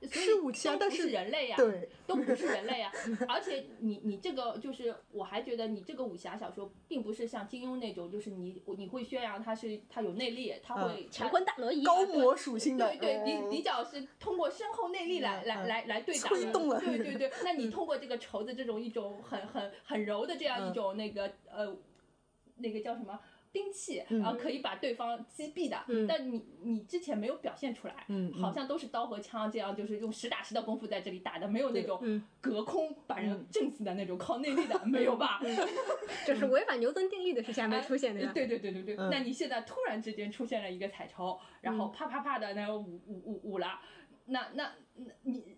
对，是武器啊都是人类呀、对，都不是人类呀、而且你你这个就是，我还觉得你这个武侠小说并不是像金庸那种，就是你你会宣扬他是他有内力，他会乾坤大挪移，高魔属性的，对对，比比较是通过深厚内力来来嗯。来来对打的，催动了对对对，那你通过这个绸子这种一种很很很柔的这样嗯。一种那个呃那个叫什么？兵器，然后可以把对方击毙的，但你你之前没有表现出来，好像都是刀和枪这样，就是用实打实的功夫在这里打的，没有那种嗯。隔空把人震死的那种靠内力的，没有吧？这是违反牛顿定律的事情还没出现的呀。对对对对对，嗯。那你现在突然之间出现了一个彩超，然后啪啪啪的那个舞舞舞舞了，那那那你。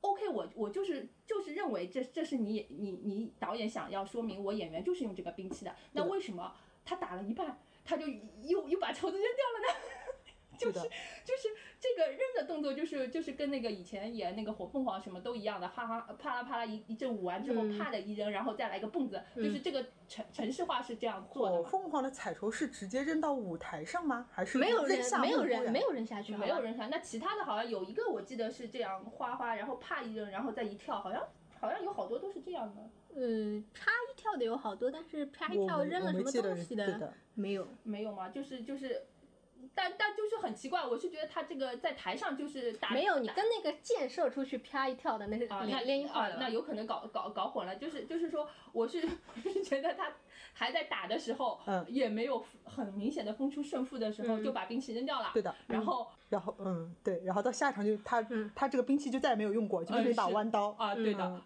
OK，我我就是就是认为这这是你你你导演想要说明我演员就是用这个兵器的，那为什么他打了一半他就又又把绸子扔掉了呢？就是就是这个扔的动作，就是就是跟那个以前演那个火凤凰什么都一样的，哈哈啪啦啪啦一一阵舞完之后，嗯啪的一扔，然后再来一个蹦子，就是这个城城市化是这样做的火。凤凰的彩绸是直接扔到舞台上吗？还是没有扔下人，没有人，没有扔下去，没有扔下，那其他的好像有一个我记得是这样哗哗，然后啪一扔，然后再一跳，好像好像有好多都是这样的，嗯，啪一跳的有好多，但是啪一跳扔了什么东西对的没有。没有吗？就是就是，但但就是很奇怪，我是觉得他这个在台上就是打没有，你跟那个箭射出去啪一跳的那是啊，那连连一块儿，的。啊那有可能搞搞搞混了，就是就是说，我是 我是觉得他还在打的时候，嗯。也没有很明显的分出胜负的时候，嗯。就把兵器扔掉了，对的。然后然后嗯对，然后到下一场就他嗯。他这个兵器就再也没有用过，就变成一把弯刀。啊，对的，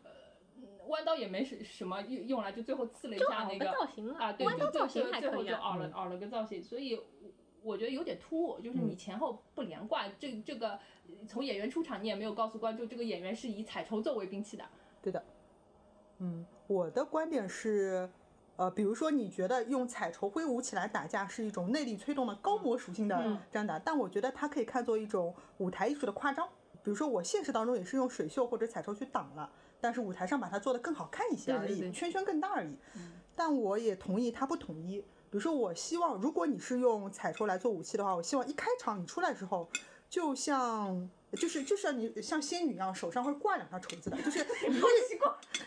弯刀也没什什么用用了，就最后刺了一下那个造型了啊，对，弯刀就造型还最最后就可以啊熬了熬了个造型，所以我我觉得有点突兀，就是你前后不连贯，这这个呃从演员出场你也没有告诉观众这个演员是以彩绸作为兵器的，对的，嗯，我的观点是，呃，比如说你觉得用彩绸挥舞起来打架是一种内力催动的高模属性的嗯这样打，但我觉得它可以看作一种舞台艺术的夸张。比如说我现实当中也是用水袖或者彩绸去挡了，但是舞台上把它做得更好看一些而已，对对对圈圈更大而已。但我也同意它不统一。比如说，我希望如果你是用彩绸来做武器的话，我希望一开场你出来之后，就像就是就是你像仙女一样，手上会挂两条绸子的，就是 你日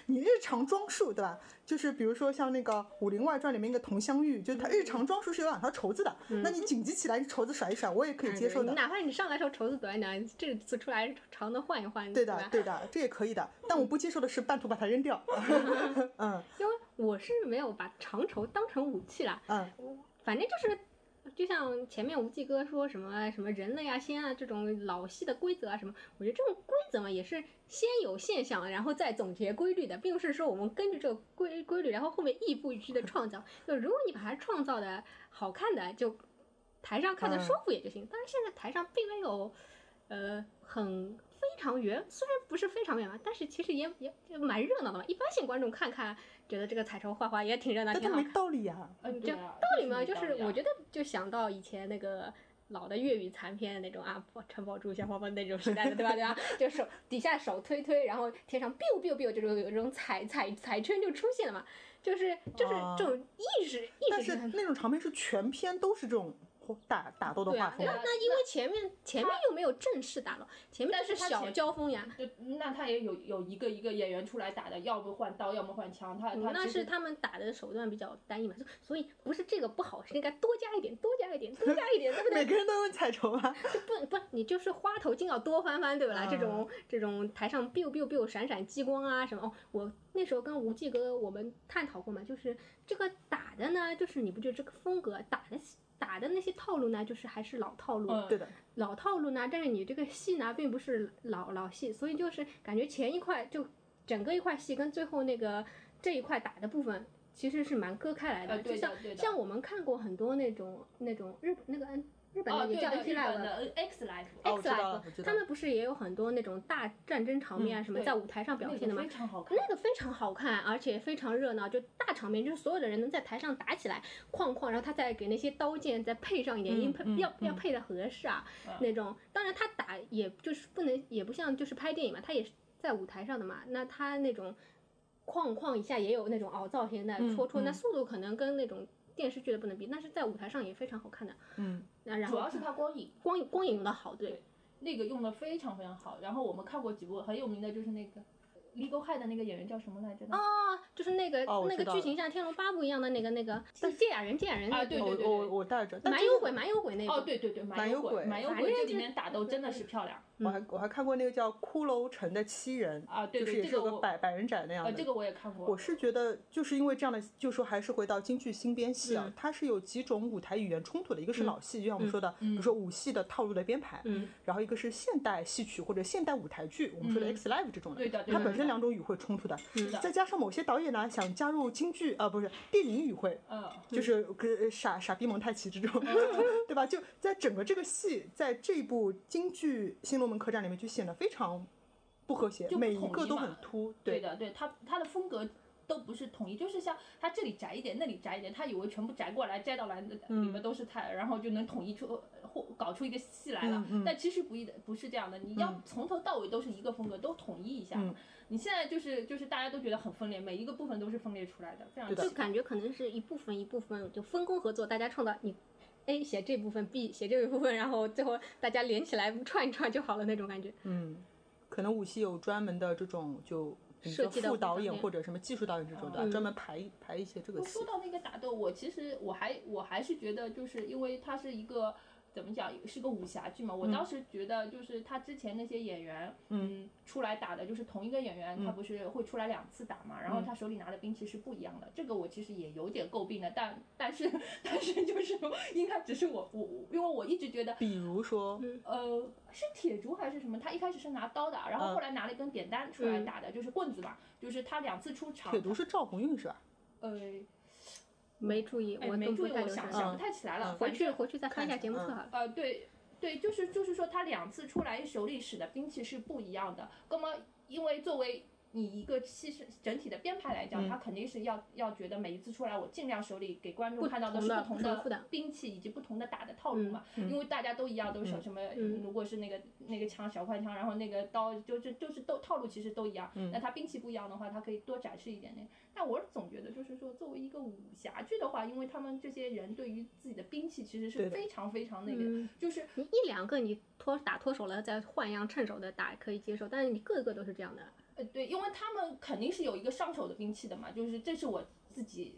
你日常装束对吧？就是比如说像那个《武林外传》里面一个佟湘玉，就是她日常装束是有两条绸子的，那你紧急起来，你绸子甩一甩，我也可以接受的。哪怕你上来时候绸子短一点，这次出来长的换一换，对的，？对的，这也可以的。但我不接受的是半途把它扔掉。嗯 因为我是没有把长绸当成武器啦，嗯反正就是就像前面无忌哥说什么什么人类啊、仙啊这种老戏的规则啊什么，我觉得这种规则嘛也是先有现象，然后再总结规律的，并不是说我们根据这个规规律，然后后面亦步亦趋的创造。就如果你把它创造的好看的，就台上看的舒服也就行。但是现在台上并没有，呃，很非常圆，虽然不是非常圆吧，但是其实也也也蛮热闹的嘛。一般性观众看看，觉得这个彩绸画画也挺热闹，但它没挺好看。道理啊。嗯，就啊道理嘛，就是我觉得就想到以前那个老的粤语残片那种啊，陈宝珠、小黄蜂那种时代的，对吧？对吧？就手底下手推推，然后天上 biu biu biu，就是有这种彩彩彩圈就出现了嘛，就是就是哦这种意识意识但是。那种长片是全篇都是这种打打斗的画风那，那因为前面前面又没有正式打了，前面是小交锋呀，就那他也有有一个一个演员出来打的，要不换刀，要么换枪，他他嗯那是他们打的手段比较单一嘛，所所以不是这个不好，是应该多加一点，多加一点，多加一点，对不对？每个人都用彩绸啊。不不，你就是花头巾要多翻翻，对不啦？这种这种台上 biu biu biu 闪闪激光啊什么，哦，我那时候跟无忌哥我们探讨过嘛，就是这个打的呢，就是你不觉得这个风格打的打的那些套路呢，就是还是老套路，嗯对的，老套路呢，但是你这个戏呢，并不是老老戏，所以就是感觉前一块就整个一块戏跟最后那个这一块打的部分。其实是蛮割开来的，就像像我们看过很多那种那种日那个日本哦的也叫 X 日 Live，本的 X Live，哦我 X 知道了 Life，他们不是也有很多那种大战争场面啊什么在舞台上表现的吗那个非？常好看。那个非常好看，而且非常热闹，就大场面，就是所有的人能在台上打起来，哐哐，然后他再给那些刀剑再配上一点音，配嗯要嗯要配的合适啊，嗯那种。当然他打也就是不能，也不像就是拍电影嘛，他也是在舞台上的嘛，那他那种哐哐一下也有那种凹造型的嗯戳戳，那嗯速度可能跟那种电视剧的不能比，但是在舞台上也非常好看的。嗯，那然后主要是它光影，光影光影用的好，对。那个用的非常非常好。然后我们看过几部很有名的，就是那个《Legal High》的那个演员叫什么来着呢？啊，就是那个、那个剧情像《天龙八部》一样的那个那个芥雅人，芥雅人啊对我对对我我带着，但这个蛮有鬼，蛮有鬼那个。哦，对对对，蛮有鬼蛮有鬼，这里面打斗真的是漂亮。我还我还看过那个叫《骷髅城的七人》啊对就是也是有个百百人斩那样呃，的。这个我也看过。我是觉得，就是因为这样的，就说还是回到京剧新编戏啊，嗯它是有几种舞台语言冲突的，一个是老戏，就像我们说的，嗯比如说武戏的套路的编排，嗯然后一个是现代戏曲或者现代舞台剧，我们说的嗯 X Live 这种的，对的对的它本身两种语汇冲突的，再加上某些导演呢想加入京剧，啊，不是电影语汇，嗯，就是跟傻傻逼蒙太奇这种，对吧？就在整个这个戏，在这部京剧《新龙门客栈》里面就显得非常不和谐，就每一个都很突，对。的，对他他的风格都不是统一，就是像他这里窄一点，那里窄一点，他以为全部窄过来，摘到来里面都是他，然后就能统一出或搞出一个戏来了。嗯嗯。但其实不一的，不是这样的，你要从头到尾都是一个风格，都统一一下。嗯。你现在就是就是大家都觉得很分裂，每一个部分都是分裂出来的，非常就感觉可能是一部分一部分就分工合作，大家创造你 A 写这部分，B 写这一部分，然后最后大家连起来串一串就好了那种感觉。嗯，可能武戏有专门的这种就。设计的副导演或者什么技术导演这种的，嗯专门排排一些这个戏说。到那个打斗，我其实我还我还是觉得，就是因为它是一个怎么讲，是个武侠剧嘛。我当时觉得，就是他之前那些演员，嗯，出来打的，就是同一个演员，他不是会出来两次打嘛，然后他手里拿的兵器是不一样的。这个我其实也有点诟病的，但但是 但是就是说应该只是我我我因为我一直觉得。比如说，呃，是铁竹还是什么？他一开始是拿刀的，然后后来拿了一根扁担出来打的，就是棍子嘛。就是他两次出场，铁竹是赵红运是吧？呃，没注意，哎，我没注意。我想想嗯不太起来了。回去回去再看一下节目册好了。呃，对对，就是就是说，他两次出来手里使的兵器是不一样的。那么，因为作为你一个戏是整体的编排来讲，他肯定是要要觉得每一次出来，我尽量手里给观众看到的是不同的兵器以及不同的打的套路嘛。因为大家都一样，都是什么，嗯如果是那个那个枪小快枪，然后那个刀就是就是都套路其实都一样。那他兵器不一样的话，他可以多展示一点那。但我总觉得就是说，作为一个武侠剧的话，因为他们这些人对于自己的兵器其实是非常非常那个，嗯就是你一两个你脱打脱手了，再换一样趁手的打可以接受，但是你个个都是这样的。呃，对，因为他们肯定是有一个上手的兵器的嘛，就是这是我自己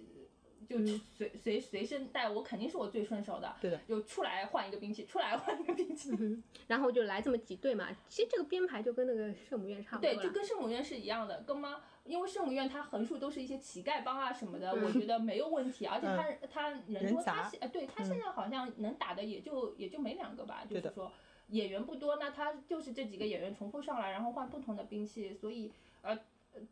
就随随随身带，我肯定是我最顺手的。对的，就出来换一个兵器，出来换一个兵器。嗯，然后就来这么几队嘛。其实这个编排就跟那个圣母院差不多对，就跟圣母院是一样的，跟吗？因为圣母院它横竖都是一些乞丐帮啊什么的，嗯我觉 得没有问题，而且他他人多，他现呃对他现在好像能打的也就也就没两个吧，就是说演员不多，那他就是这几个演员重复上来，然后换不同的兵器，所以。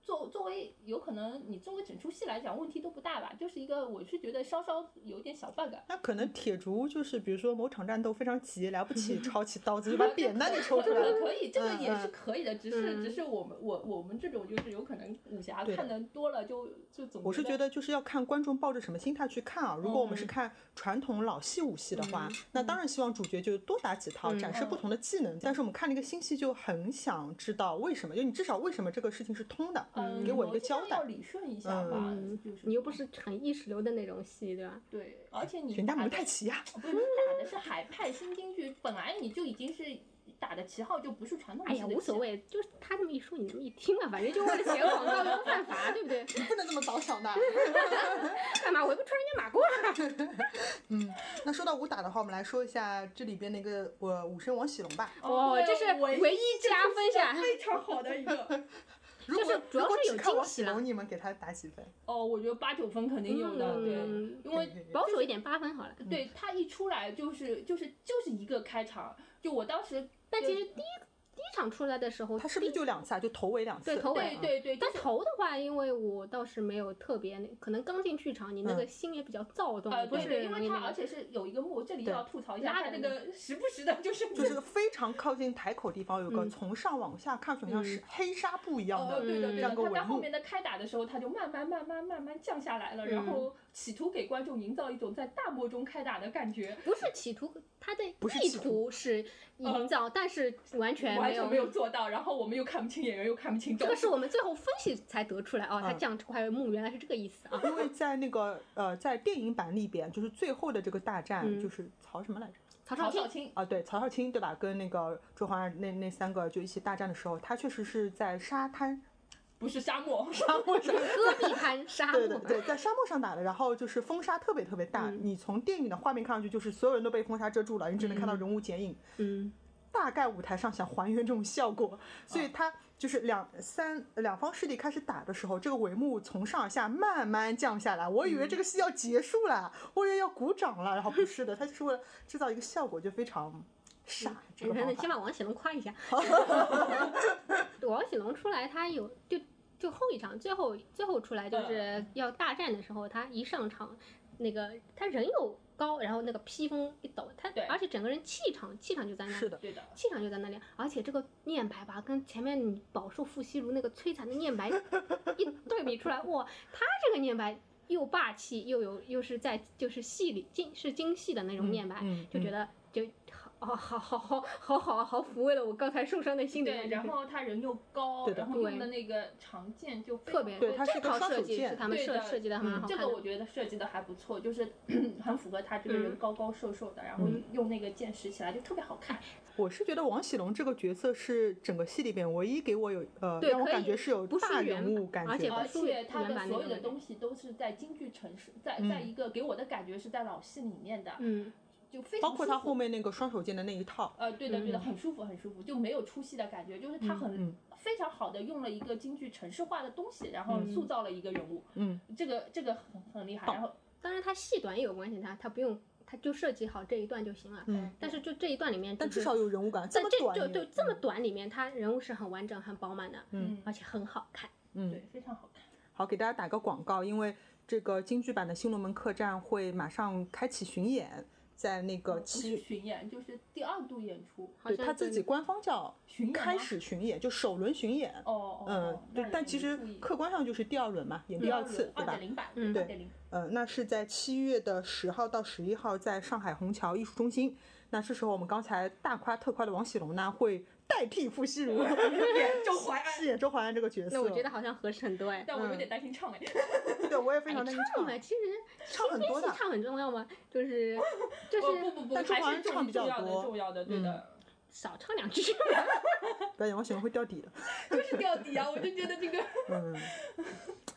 作作为有可能你作为整出戏来讲问题都不大吧，就是一个我是觉得稍稍有点小 bug。那可能铁竹就是，比如说某场战斗非常急，来不及抄起刀子，就 把扁担给抽出来了。可可以，这个也是嗯可以的，只是嗯只是我们我我们这种就是有可能武侠看的多了就就总我是觉得就是要看观众抱着什么心态去看啊。如果我们是嗯看传统老戏武戏的话，嗯那当然希望主角就多打几套，嗯展示不同的技能。但是我们看了一个新戏就很想知道为什么，就你至少为什么这个事情是通的，嗯，给我一个交代要。理顺一下吧，嗯就是你又不是很意识流的那种戏，对吧？对，而且你人家蒙太奇呀、不是你打的是海派新京剧，本来你就已经是打的旗号就不是传统哎呀，无所谓，就是他这么一说，你这么一听啊，反正就为了写广告又不犯法，对不对？你不能这么早想的。干嘛我又不穿人家马褂？嗯那说到武打的话，我们来说一下这里边那个我武生王喜龙吧。哦这是唯一加分项非常好的一个。如果就是主要如果是有惊喜了，你们给他打几分？哦，我觉得八九分肯定有的，对嗯，因为保守一点，八分好了。对他一出来就是就是就是一个开场，就我当时但其实第一第一场出来的时候，他是不是就两下，就头尾两次？对头尾对对对，但就是头的话，因为我倒是没有特别那，可能刚进剧场，你那个心也比较躁动，呃，不是对对，因。为他而且是有一个幕，这里对要吐槽一下，他那个 时不时的就是就是非常靠近台口地方有个嗯从上往下看很像是黑纱布一样呃，的对的对的，这样一个他在。后面的开打的时候，他就慢慢慢慢慢慢降下来了，然嗯后企图给观众营造一种在大漠中开打的感觉，不是企图，他的意不是企图图是营造，但是完全没有完全没有做到，然后我们又看不清演员，又看不清。这个是我们最后分析才得出来哦，他嗯这块幕原来是这个意思啊。因为在那个呃，在电影版里边，就是最后的这个大战，嗯就是曹什么来着？曹少卿，曹少卿，啊，对，曹少卿对吧？跟那个周华那那三个就一起大战的时候，他确实是在沙滩不是沙漠，沙漠上，戈壁滩沙漠，对对对，在沙漠上打的，然后就是风沙特别特别大，嗯你从电影的画面看上去，就是所有人都被风沙遮住了，你只能看到人物剪影。嗯，大概舞台上想还原这种效果，所以他就是两三两方势力开始打的时候，这个帷幕从上而下慢慢降下来。我以为这个戏要结束了，我以为要鼓掌了，然后不是的，他就是为了制造一个效果，就非常傻。这你看，个 方法。先把王喜龙夸一下。王喜龙出来，他有就就后一场最后最后出来就是要大战的时候，他一上场，那个他人又高，然后那个披风一抖，他对。而且整个人气场气场就在那里。是的，对的，气场就在那里，而且这个念白吧，跟前面你饱受傅西如那个摧残的念白一对比出来，哇，他这个念白又霸气又有又是在就是戏里精是精细的那种念白，嗯就觉得就哦，好好好，好好好，抚慰了我刚才受伤的心灵。对，然后他人又高，然后用的那个长剑就特别，对，他是靠设计，是他们设设计的很好。这个我觉得设计的还不错，就是 很符合他这个人高高瘦瘦的，然后用那个剑使起来就特别好看。我是觉得王喜龙这个角色是整个戏里边唯一给我有呃让我感觉是有大人物感觉，而且他的所有的东西都是在京剧城市，在在一个给我的感觉是在老戏里面的。嗯。就非常包括他后面那个双手剑的那一套，呃，对的对的，嗯。很舒服很舒服，就没有出戏的感觉，就是他嗯很、嗯。非常好的用了一个京剧城市化的东西，然后嗯。塑造了一个人物，嗯，这个这个很很厉害，然后当然他戏短也有关系，他他不用他就设计好这一段就行了。嗯，但是就这一段里面，但至少有人物感，这在这么短也就对这么短里面，他人物是很完整、很饱满的，嗯。而且很好看。嗯。对非常好看。好，给大家打个广告，因为这个京剧版的《新龙门客栈》会马上开启巡演，在那个七，巡演，就是第二度演出，对他自己官方叫开始巡演，就首轮巡演。哦哦，嗯对但其实客观上就是第二轮嘛，演第二次，对吧二点？零版，嗯二点零，呃，那是在七月的十号到十一号，在上海虹桥艺术中心。那这时候我们刚才大夸特夸的王喜龙呢，会代替傅西如 演周淮安，饰演周淮安这个角色。那我觉得好像合适很多哎。但我有点担心唱哎，对我也非哎常担心唱唱嘛，，其实唱很多的唱很重要吗？就是就是哦不不不，还是重淮安唱比较的多重要的，对的，少唱两句。不要演我喜欢会掉底的。就是掉底啊，我就觉得这个，嗯，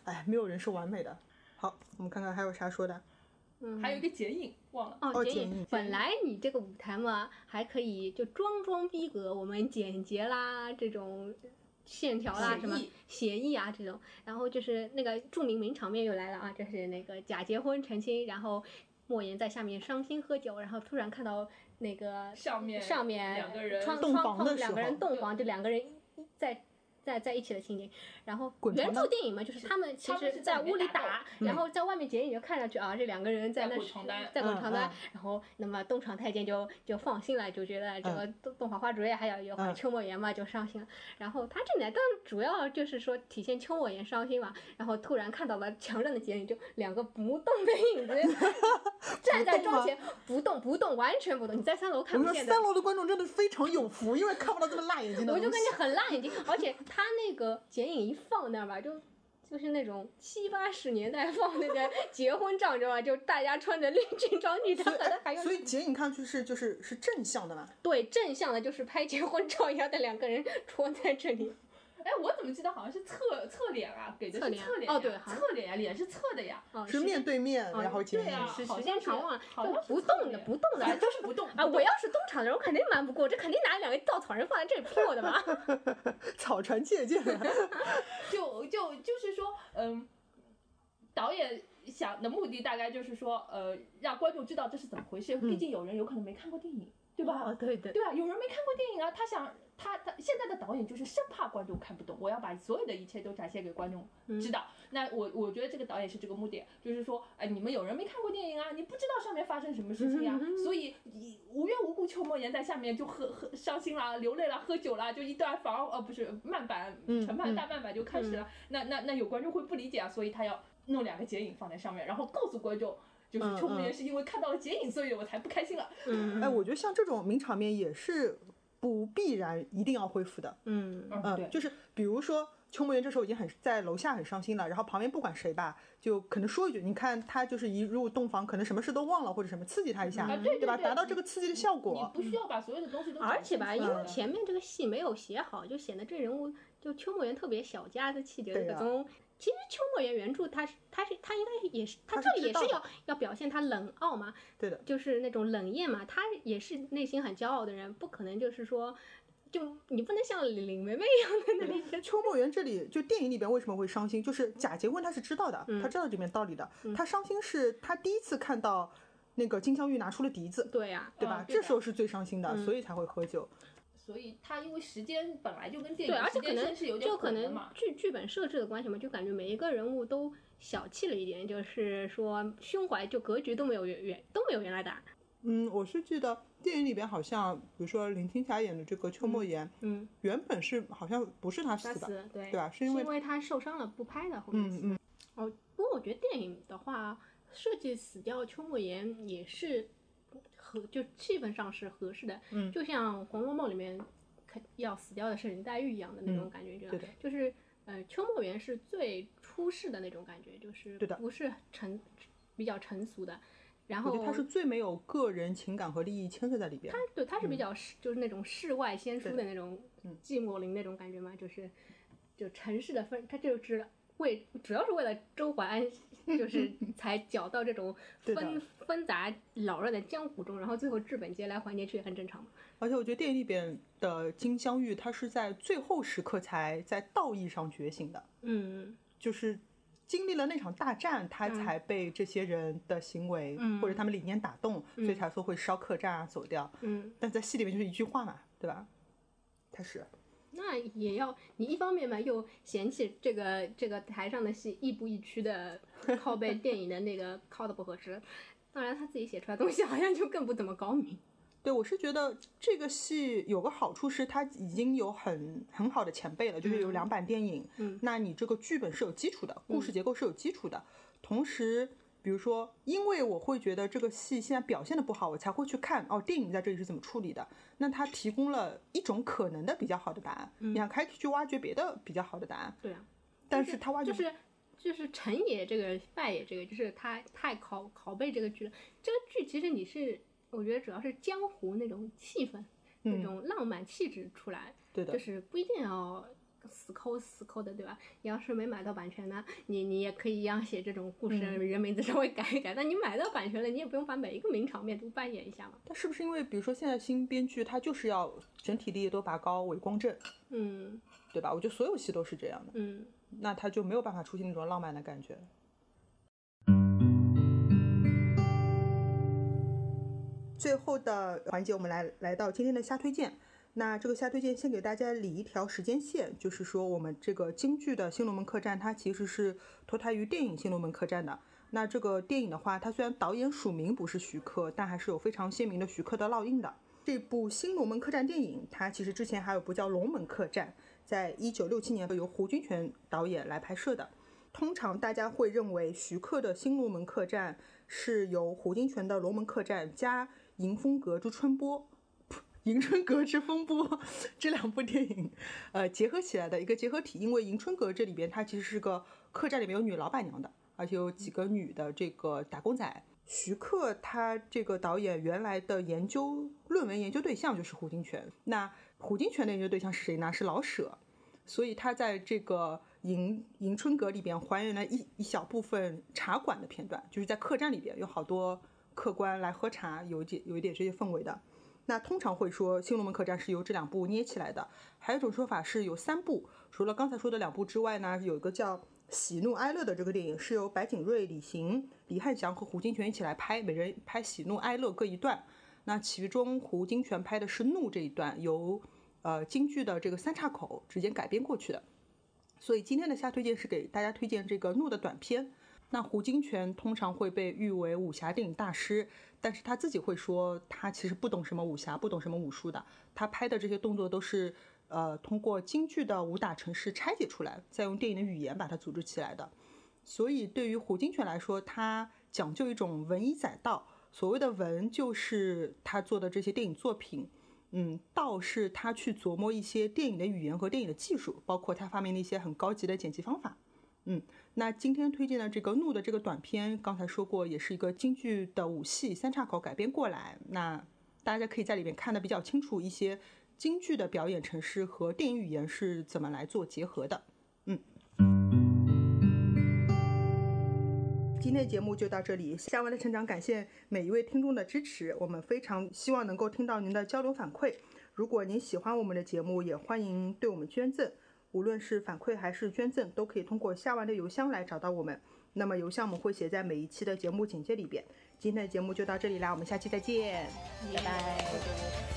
哎，没有人是完美的。好，我们看看还有啥说的。嗯，还有一个剪影忘了。哦，剪影影。本来你这个舞台嘛，还可以就装装逼格，我们简洁啦，这种线条啦，什么协议啊这种。然后就是那个著名名场面又来了啊，这是那个假结婚成亲，然后莫言在下面伤心喝酒，然后突然看到那个上面上面两个人洞窗窗房的时候两个人洞房，就两个人在。在在一起的情景，然后原著电影嘛，就是他们其实是在屋里打然后在外面剪影就看上去啊，这两个人在在那是滚床单嗯在滚床单嗯，然后那么东厂太监就就放心了，就觉得这个东东华花烛夜还有有嗯邱莫言嘛，就伤心了。然后他这里呢，当然主要就是说体现邱莫言伤心嘛，然后突然看到了墙上的剪影，就两个不动的影子 站在窗前不动不动，完全不动。你在三楼看不见的三。楼的观众真的非常有福，因为看不到这么辣眼睛的。我就感觉很辣眼睛，而且他那个剪影一放那儿吧，就就是那种七八十年代放那个 结婚照，你知道吧？就大家穿着绿军装女，他可能还有所以剪影看上去是就是是正向的嘛？对正向的，就是拍结婚照一样的两个人 戳在这里。哎，我怎么记得好像是侧侧脸啊？给的是侧脸呀哦对侧脸呀，脸是侧的呀。哦，是面对面，哦然后剪影。对啊，时时好像是间长了就好像是不动的不动的就是不动啊！我要是东厂的人，我肯定瞒不过，这肯定拿两个稻草人放在这里骗我的吧？草船借箭。就就就是说，嗯，导演想的目的大概就是说，呃，让观众知道这是怎么回事。毕竟有人有可能没看过电影，对吧？哦，对对对啊，有人没看过电影啊，他想他他现在的导演就是生怕观众看不懂，我要把所有的一切都展现给观众知道。那我我觉得这个导演是这个目的，就是说，哎，你们有人没看过电影啊，你不知道上面发生什么事情呀、所以以无缘无故邱莫言在下面就喝喝伤心啦、流泪啦、喝酒啦，就一段房呃不是慢板嗯全慢大慢板就开始了。那那那有观众会不理解啊，所以他要弄两个剪影放在上面，然后告诉观众。就是嗯邱莫言嗯是因为看到了剪影，所以我才不开心了。嗯哎，我觉得像这种名场面也是不必然一定要恢复的。嗯嗯，就是比如说邱梦圆这时候已经很在楼下很伤心了，然后旁边不管谁吧，就可能说一句，你看他就是一入洞房，可能什么事都忘了或者什么，刺激他一下，啊对对吧？对达到这个刺激的效你果。不需要把所有的东西都而且吧，因为嗯前面这个戏没有写好，就显得这人物就邱梦圆特别小家子气，就是对啊各种。其实邱莫言原著他是他是他应该也是他他这里也是要要表现他冷傲嘛，对的，就是那种冷艳嘛，他也是内心很骄傲的人，不可能就是说，就你不能像李林梅梅一样的那里邱莫言这里就电影里边为什么会伤心，就是假结婚他是知道的，嗯他知道这里面道理的。他伤心是他第一次看到那个金镶玉拿出了笛子，对呀、对吧？这时候是最伤心的，嗯所以才会喝酒。所以他因为时间本来就跟电，影时间而且可能线是有点就可嘛。剧剧本设置的关系嘛，就感觉每一个人物都小气了一点，就是说胸怀就格局都没有原原都没有原来大，嗯，我是记得电影里边好像，比如说林青霞演的这个邱莫言，嗯，原本是好像不是他杀死的，死对对吧？是因为因为他受伤了不拍的后面死。嗯嗯，哦，不过我觉得电影的话，设计死掉邱莫言也是合，就气氛上是合适的。嗯就像《红楼梦》里面肯要死掉的是林黛玉一样的那种嗯感觉，这样、对就是呃，邱莫园是最出世的那种感觉，就是对的不是成比较成熟的。然后他是最没有个人情感和利益牵涉在里边。他对他是比较世、就是那种世外仙姝的那种嗯寂寞林那种感觉嘛，就是就城市的分，他就是为主要是为了周淮安，就 是才搅到这种 纷纷杂扰乱的江湖中，然后最后治本节来还节去也很正常嘛。而且我觉得电影里边的金镶玉，他是在最后时刻才在道义上觉醒的，嗯，就是经历了那场大战，她嗯才被这些人的行为、嗯或者他们理念打动，所以才说会烧客栈啊走掉。嗯，但在戏里面就是一句话嘛，对吧？他是那也要你一方面嘛，又嫌弃这个这个台上的戏亦步亦趋的靠背 电影的那个靠的不合适，当然他自己写出来的东西好像就更不怎么高明。对，我是觉得这个戏有个好处是，它已经有很很好的前辈了，就是有两版电影，嗯那你这个剧本是有基础的，故事结构是有基础的。同时，比如说，因为我会觉得这个戏现在表现的不好，我才会去看哦，电影在这里是怎么处理的。那它提供了一种可能的比较好的答案，你还可以去挖掘别的比较好的答案，对啊，但是他挖掘就是就是成也这个，败也这个，就是他太拷拷贝这个剧了。这个剧其实你是，我觉得主要是江湖那种气氛，那种浪漫气质出来，对的就，是不一定要死抠死抠的，对吧？你要是没买到版权呢，你你也可以一样写这种故事，人名字稍微改一改。但你买到版权了，你也不用把每一个名场面都扮演一下嘛。但是不是因为，比如说现在新编剧他就是要整体利益都拔高，伪光正，嗯对吧？我觉得所有戏都是这样的，嗯，那他就没有办法出现那种浪漫的感觉。最后的环节，我们来来到今天的瞎推荐。那这个下推荐先给大家理一条时间线，就是说我们这个京剧的《新龙门客栈》，它其实是脱胎于电影《新龙门客栈》的。那这个电影的话，它虽然导演署名不是徐克，但还是有非常鲜明的徐克的烙印的。这部《新龙门客栈》电影，它其实之前还有部叫《龙门客栈》，在一九六七年由胡金铨导演来拍摄的。通常大家会认为徐克的《新龙门客栈》是由胡金铨的《龙门客栈》加迎风阁之春波，迎春阁之风波 这两部电影，呃结合起来的一个结合体。因为迎春阁这里边它其实是个客栈里面有女老板娘的，而且有几个女的这个打工仔。徐克他这个导演原来的研究论文研究对象就是胡金铨，那胡金铨的研究对象是谁呢？是老舍，所以他在这个迎迎春阁里边还原了一一小部分茶馆的片段，就是在客栈里边有好多。客官来喝茶，有一点有一点这些氛围的。那通常会说《新龙门客栈》是由这两部捏起来的。还有一种说法是有三部，除了刚才说的两部之外呢，有一个叫《喜怒哀乐》的这个电影是由白景瑞、李行、李汉祥和胡金铨一起来拍，每人拍喜怒哀乐各一段。那其中胡金铨拍的是怒这一段，由呃京剧的这个三岔口直接改编过去的。所以今天的下推荐是给大家推荐这个怒的短片。那胡金铨通常会被誉为武侠电影大师，但是他自己会说，他其实不懂什么武侠，不懂什么武术的。他拍的这些动作都是，呃，通过京剧的武打程式拆解出来，再用电影的语言把它组织起来的。所以对于胡金铨来说，他讲究一种文以载道。所谓的文，就是他做的这些电影作品，嗯，道是他去琢磨一些电影的语言和电影的技术，包括他发明了一些很高级的剪辑方法，嗯。那今天推荐的这个怒的这个短片，刚才说过，也是一个京剧的武戏三岔口改编过来。那大家可以在里面看得比较清楚一些京剧的表演程式和电影语言是怎么来做结合的。嗯，今天的节目就到这里，下完的成长感谢每一位听众的支持，我们非常希望能够听到您的交流反馈。如果您喜欢我们的节目，也欢迎对我们捐赠。无论是反馈还是捐赠，都可以通过下完的邮箱来找到我们。那么邮箱我们会写在每一期的节目简介里边。今天的节目就到这里啦，我们下期再见，拜拜。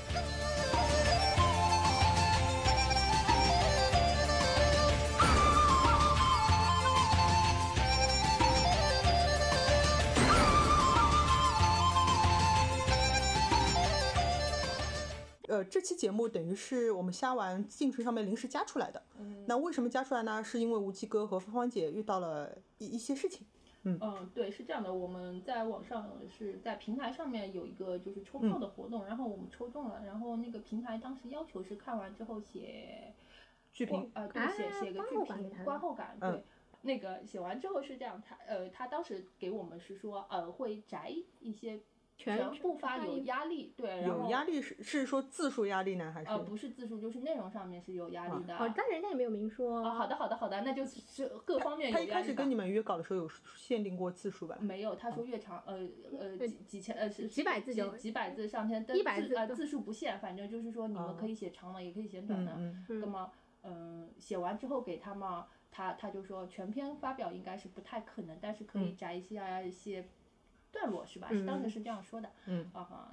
呃，这期节目等于是我们瞎玩进群上面临时加出来的。嗯，那为什么加出来呢？是因为无极哥和芳芳姐遇到了一一些事情。嗯嗯，对，是这样的，我们在网上是在平台上面有一个就是抽票的活动，然后我们抽中了，然后那个平台当时要求是看完之后写剧评，呃，对，写写个剧评观后感，对。那个写完之后是这样，他呃，他当时给我们是说，呃，会摘一些。全部发有压力，对，有压力是是说字数压力呢，还是？呃，不是字数，就是内容上面是有压力的。哦，但人家也没有明说。哦，好的，好的，好的，那就是各方面有压力。他一开始跟你们约稿的时候有限定过字数吧？没有，他说越长，呃呃几几千呃是几百字就几百字上千，一百字呃字数不限，反正就是说你们可以写长的，也可以写短的。那么嗯，写完之后给他嘛，他他就说全篇发表应该是不太可能，但是可以摘一些一些。段落是吧？是当时是这样说的。嗯。啊，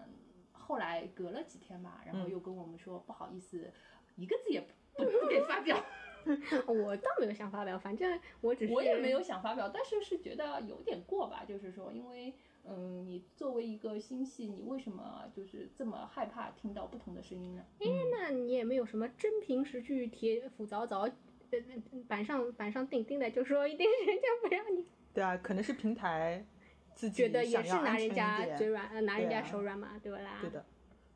后来隔了几天吧，然后又跟我们说不好意思，一个字也不不给发表。我倒没有想发表，反正我只是我也没有想发表，但是是觉得有点过吧。就是说，因为嗯，你作为一个新戏，你为什么就是这么害怕听到不同的声音呢？哎，那你也没有什么真凭实据、铁斧凿凿，板上板上钉钉的，就说一定人家不让你。对啊，可能是平台。觉得也是拿人家嘴软，呃，拿人家手软嘛，对不啦？对的，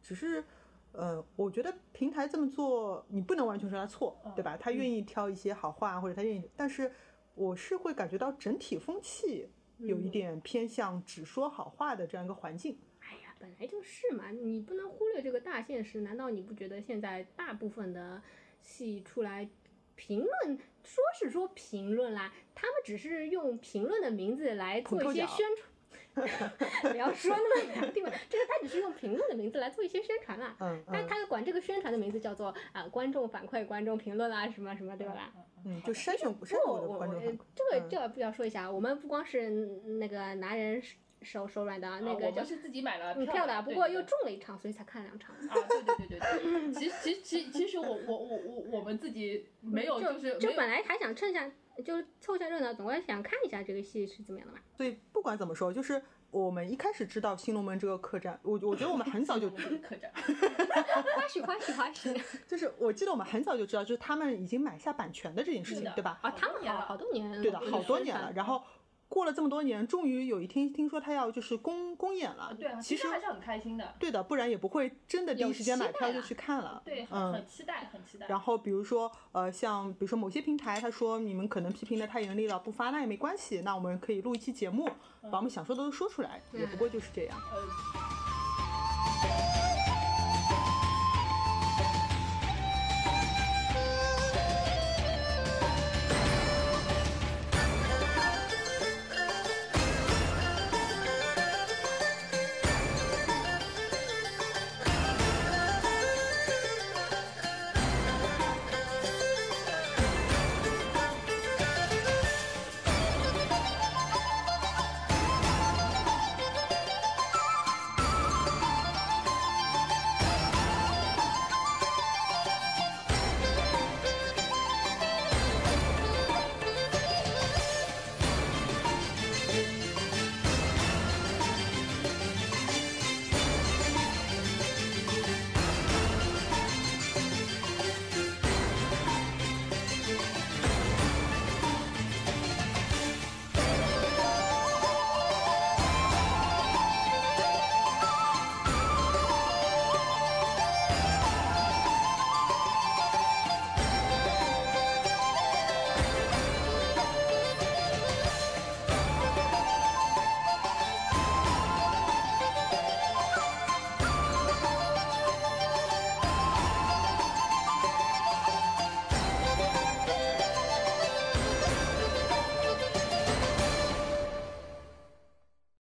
只是，呃，我觉得平台这么做，你不能完全说他错，对吧？他愿意挑一些好话，或者他愿意，但是我是会感觉到整体风气有一点偏向只说好话的这样一个环境。哎呀，本来就是嘛，你不能忽略这个大现实。难道你不觉得现在大部分的戏出来评论说是说评论啦，他们只是用评论的名字来做一些宣传。不要说那么难听吧，就是他只是用评论的名字来做一些宣传啦。嗯嗯但他管这个宣传的名字叫做啊、观众反馈、观众评论啦，什么什么，对吧？嗯，就筛选筛选不，我的我我观众。这个嗯这个不要说一下，我们不光是那个拿人手手软的，那啊个叫我们是自己买了嗯票的，不对对过又中了一场，所以才看了两场。啊，对对对对对，其实其实其实其实我我我我我们自己没有就是就本来还想趁下，就是凑下热闹，总归想看一下这个戏是怎么样的嘛。所以不管怎么说，就是我们一开始知道新龙门这个客栈，我我觉得我们很早就我们的客栈，花絮花絮花絮就是我记得我们很早就知道，就是他们已经买下版权的这件事情对吧？啊，他们好好多年，对的，好多年了。然后过了这么多年，终于有一天听说他要就是公公演了。对啊，其实还是很开心的，对的，不然也不会真的第一时间买票就去看了。对，很嗯很。期待，很期待。然后比如说，呃，像比如说某些平台，他说你们可能批评的太严厉了，不发那也没关系，那我们可以录一期节目，把我们想说的都说出来，也不过就是这样。呃，